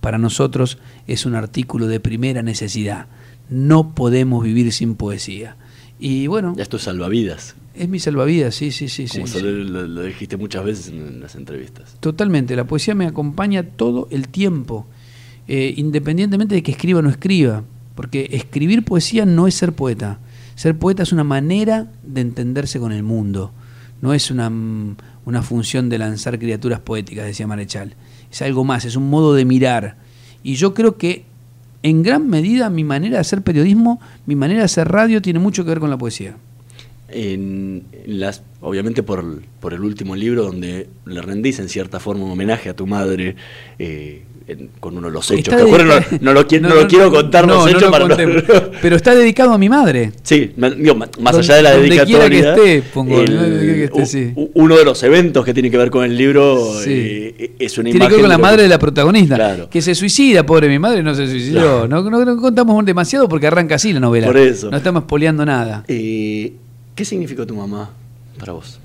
para nosotros es un artículo de primera necesidad. No podemos vivir sin poesía. Y bueno... Ya es salvavidas. Es mi salvavidas, sí, sí, sí. Como sí, Lo, dijiste muchas veces en las entrevistas. Totalmente, la poesía me acompaña todo el tiempo. Eh, independientemente de que escriba o no escriba, porque escribir poesía no es ser poeta. Ser poeta es una manera de entenderse con el mundo, no es una, una función de lanzar criaturas poéticas, decía Marechal. Es algo más, es un modo de mirar. Y yo creo que en gran medida mi manera de hacer periodismo, mi manera de hacer radio tiene mucho que ver con la poesía. En las, obviamente por, por el último libro donde le rendís en cierta forma un homenaje a tu madre, eh, con uno de los hechos. Que no, lo, quiero, no, lo quiero contar los hechos para Pero está dedicado a mi madre. Sí, más allá de la dedicatoria. Que esté, pongo, que esté, sí. Uno de los eventos que tiene que ver con el libro eh, es una tiene imagen. Tiene que ver con la madre de la protagonista. Que se suicida, pobre mi madre, no se suicidó. No, no, contamos demasiado porque arranca así la novela. Por eso. No estamos poleando nada. Eh, ¿Qué significó tu mamá para vos?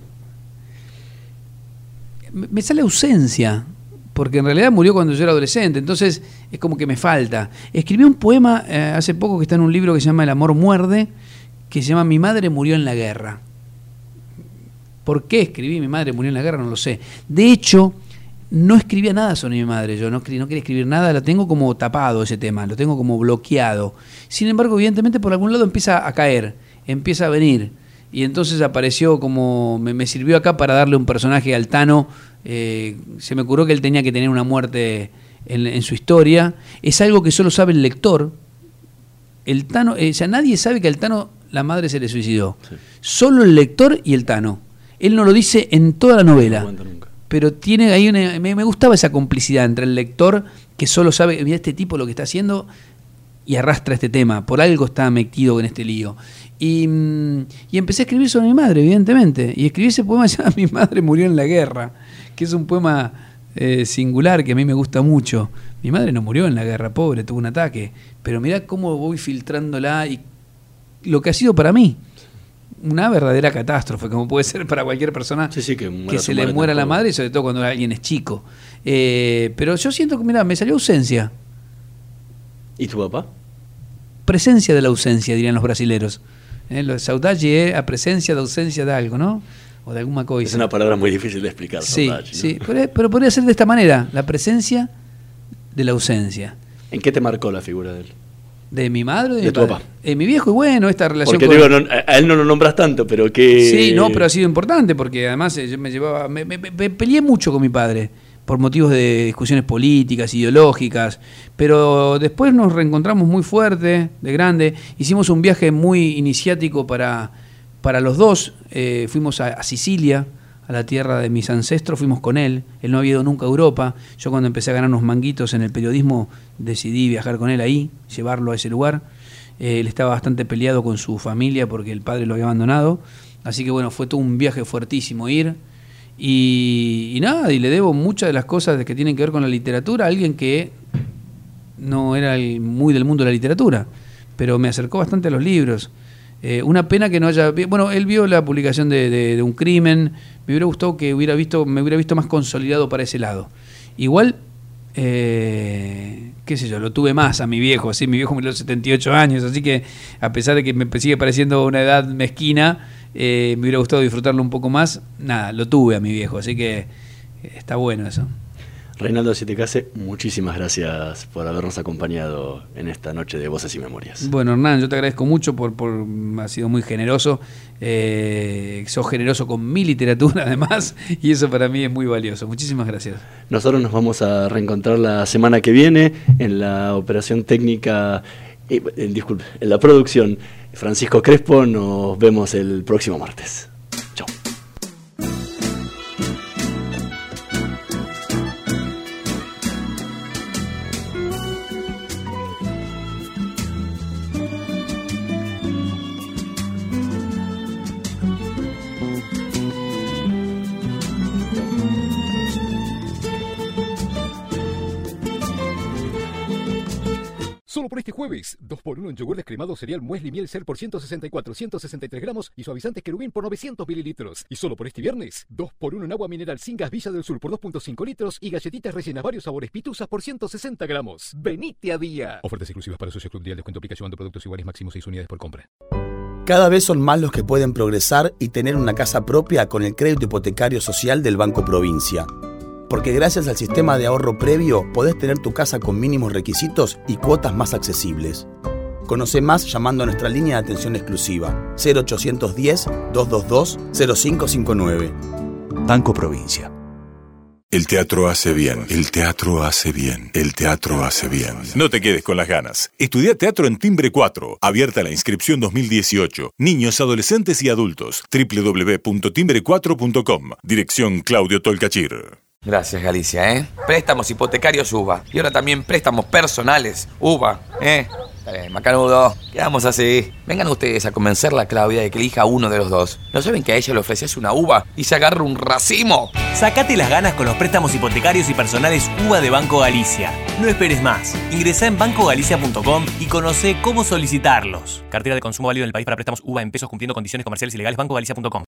Me sale ausencia porque en realidad murió cuando yo era adolescente, entonces es como que me falta. Escribí un poema eh, hace poco que está en un libro que se llama El amor muerde, que se llama Mi madre murió en la guerra. ¿Por qué escribí Mi madre murió en la guerra? No lo sé. De hecho, no escribía nada sobre mi madre, yo no, quería escribir nada, lo tengo como tapado ese tema, lo tengo como bloqueado. Sin embargo, evidentemente por algún lado empieza a caer, empieza a venir. y entonces apareció como, me, me sirvió acá para darle un personaje al Tano, eh, se me ocurrió que él tenía que tener una muerte en, en su historia, es algo que solo sabe el lector, el Tano, eh, o sea, nadie sabe que al Tano la madre se le suicidó, solo el lector y el Tano, él no lo dice en toda la novela, pero tiene ahí una, me, me gustaba esa complicidad entre el lector que solo sabe, mira este tipo lo que está haciendo y arrastra este tema, por algo está metido en este lío. Y, mm, y empecé a escribir sobre mi madre, evidentemente. Y escribí ese poema se llama Mi madre murió en la guerra, que es un poema eh, singular que a mí me gusta mucho. Mi madre no murió en la guerra, pobre, tuvo un ataque. Pero mirá cómo voy filtrándola y lo que ha sido para mí. Una verdadera catástrofe, como puede ser para cualquier persona que, que se le muera la madre, sobre todo cuando alguien es chico. Eh, pero yo siento que, mirá, me salió ausencia. ¿Y tu papá? Presencia de la ausencia, dirían los brasileros. Eh, lo- saudade es a presencia de ausencia de algo, ¿no? O de. Es una palabra muy difícil de explicar. Sí, sí, pero, pero podría ser de esta manera, la presencia de la ausencia. ¿En qué te marcó la figura de él? ¿De mi madre o de, De mi tu padre? papá. Eh, mi viejo, y bueno, esta relación Porque con... digo, no- a a él no lo nombras tanto, pero que... Sí, no, pero ha sido importante porque además eh, yo me llevaba, me, me- me peleé mucho con mi padre por motivos de discusiones políticas, ideológicas, pero después nos reencontramos muy fuerte, de grande, hicimos un viaje muy iniciático para, para los dos, eh, fuimos a, Sicilia, a la tierra de mis ancestros, fuimos con él, él no había ido nunca a Europa, yo cuando empecé a ganar unos manguitos en el periodismo decidí viajar con él ahí, llevarlo a ese lugar, Eh, él estaba bastante peleado con su familia porque el padre lo había abandonado. Así que bueno, fue todo un viaje fuertísimo ir. Y, nada, y le debo muchas de las cosas que tienen que ver con la literatura a alguien que no era muy del mundo de la literatura, pero me acercó bastante a los libros. Eh, una pena que no haya. Bueno, él vio la publicación de, de- de un crimen. Me hubiera gustado que hubiera visto, me hubiera visto más consolidado para ese lado. Igual, eh, qué sé yo, lo tuve más a mi viejo. Así, mi viejo murió a los 78 años, así que a pesar de que me sigue pareciendo una edad mezquina, eh, me hubiera gustado disfrutarlo un poco más. Nada, lo tuve a mi viejo, así que eh, está bueno eso. Reinaldo Sietecase, muchísimas gracias por habernos acompañado en esta noche de Voces y Memorias. Bueno, Hernán, yo te agradezco mucho por, por has sido muy generoso. Eh, sos generoso con mi literatura, además, y eso para mí es muy valioso. Muchísimas gracias. Nosotros nos vamos a reencontrar la semana que viene en la operación técnica, eh, eh, disculpe, en la producción. Francisco Crespo, nos vemos el próximo martes. Jueves, 2x1 en yogur descremado cereal muesli miel ser por 164, 163 gramos y suavizante querubín por 900 mililitros. Y solo por este viernes, 2x1 en agua mineral sin gas Villa del Sur por 2.5 litros y galletitas rellenas varios sabores pituzas por 160 gramos. ¡Venite a día! Ofertas exclusivas para socios club día. Descuento aplica llevando productos iguales máximo 6 unidades por compra. Cada vez son más los que pueden progresar y tener una casa propia con el crédito hipotecario social del Banco Provincia. Porque gracias al sistema de ahorro previo podés tener tu casa con mínimos requisitos y cuotas más accesibles. Conoce más llamando a nuestra línea de atención exclusiva 0810-222-0559. Banco Provincia. El teatro hace bien, el teatro hace bien, el teatro hace bien. No te quedes con las ganas. Estudia teatro en Timbre 4, abierta la inscripción 2018. Niños, adolescentes y adultos. www.timbre4.com. Dirección Claudio Tolcachir. Gracias, Galicia, ¿eh? Préstamos hipotecarios UBA. Y ahora también préstamos personales UBA, ¿eh? Eh, macanudo, quedamos así. Vengan ustedes a convencerla a Claudia de que elija uno de los dos. ¿No saben que a ella le ofreces una uva y se agarra un racimo? Sacate las ganas con los préstamos hipotecarios y personales UBA de Banco Galicia. No esperes más. Ingresá en bancogalicia.com y conoce cómo solicitarlos. Cartera de consumo válido en el país para préstamos UBA en pesos cumpliendo condiciones comerciales y legales. Bancogalicia.com.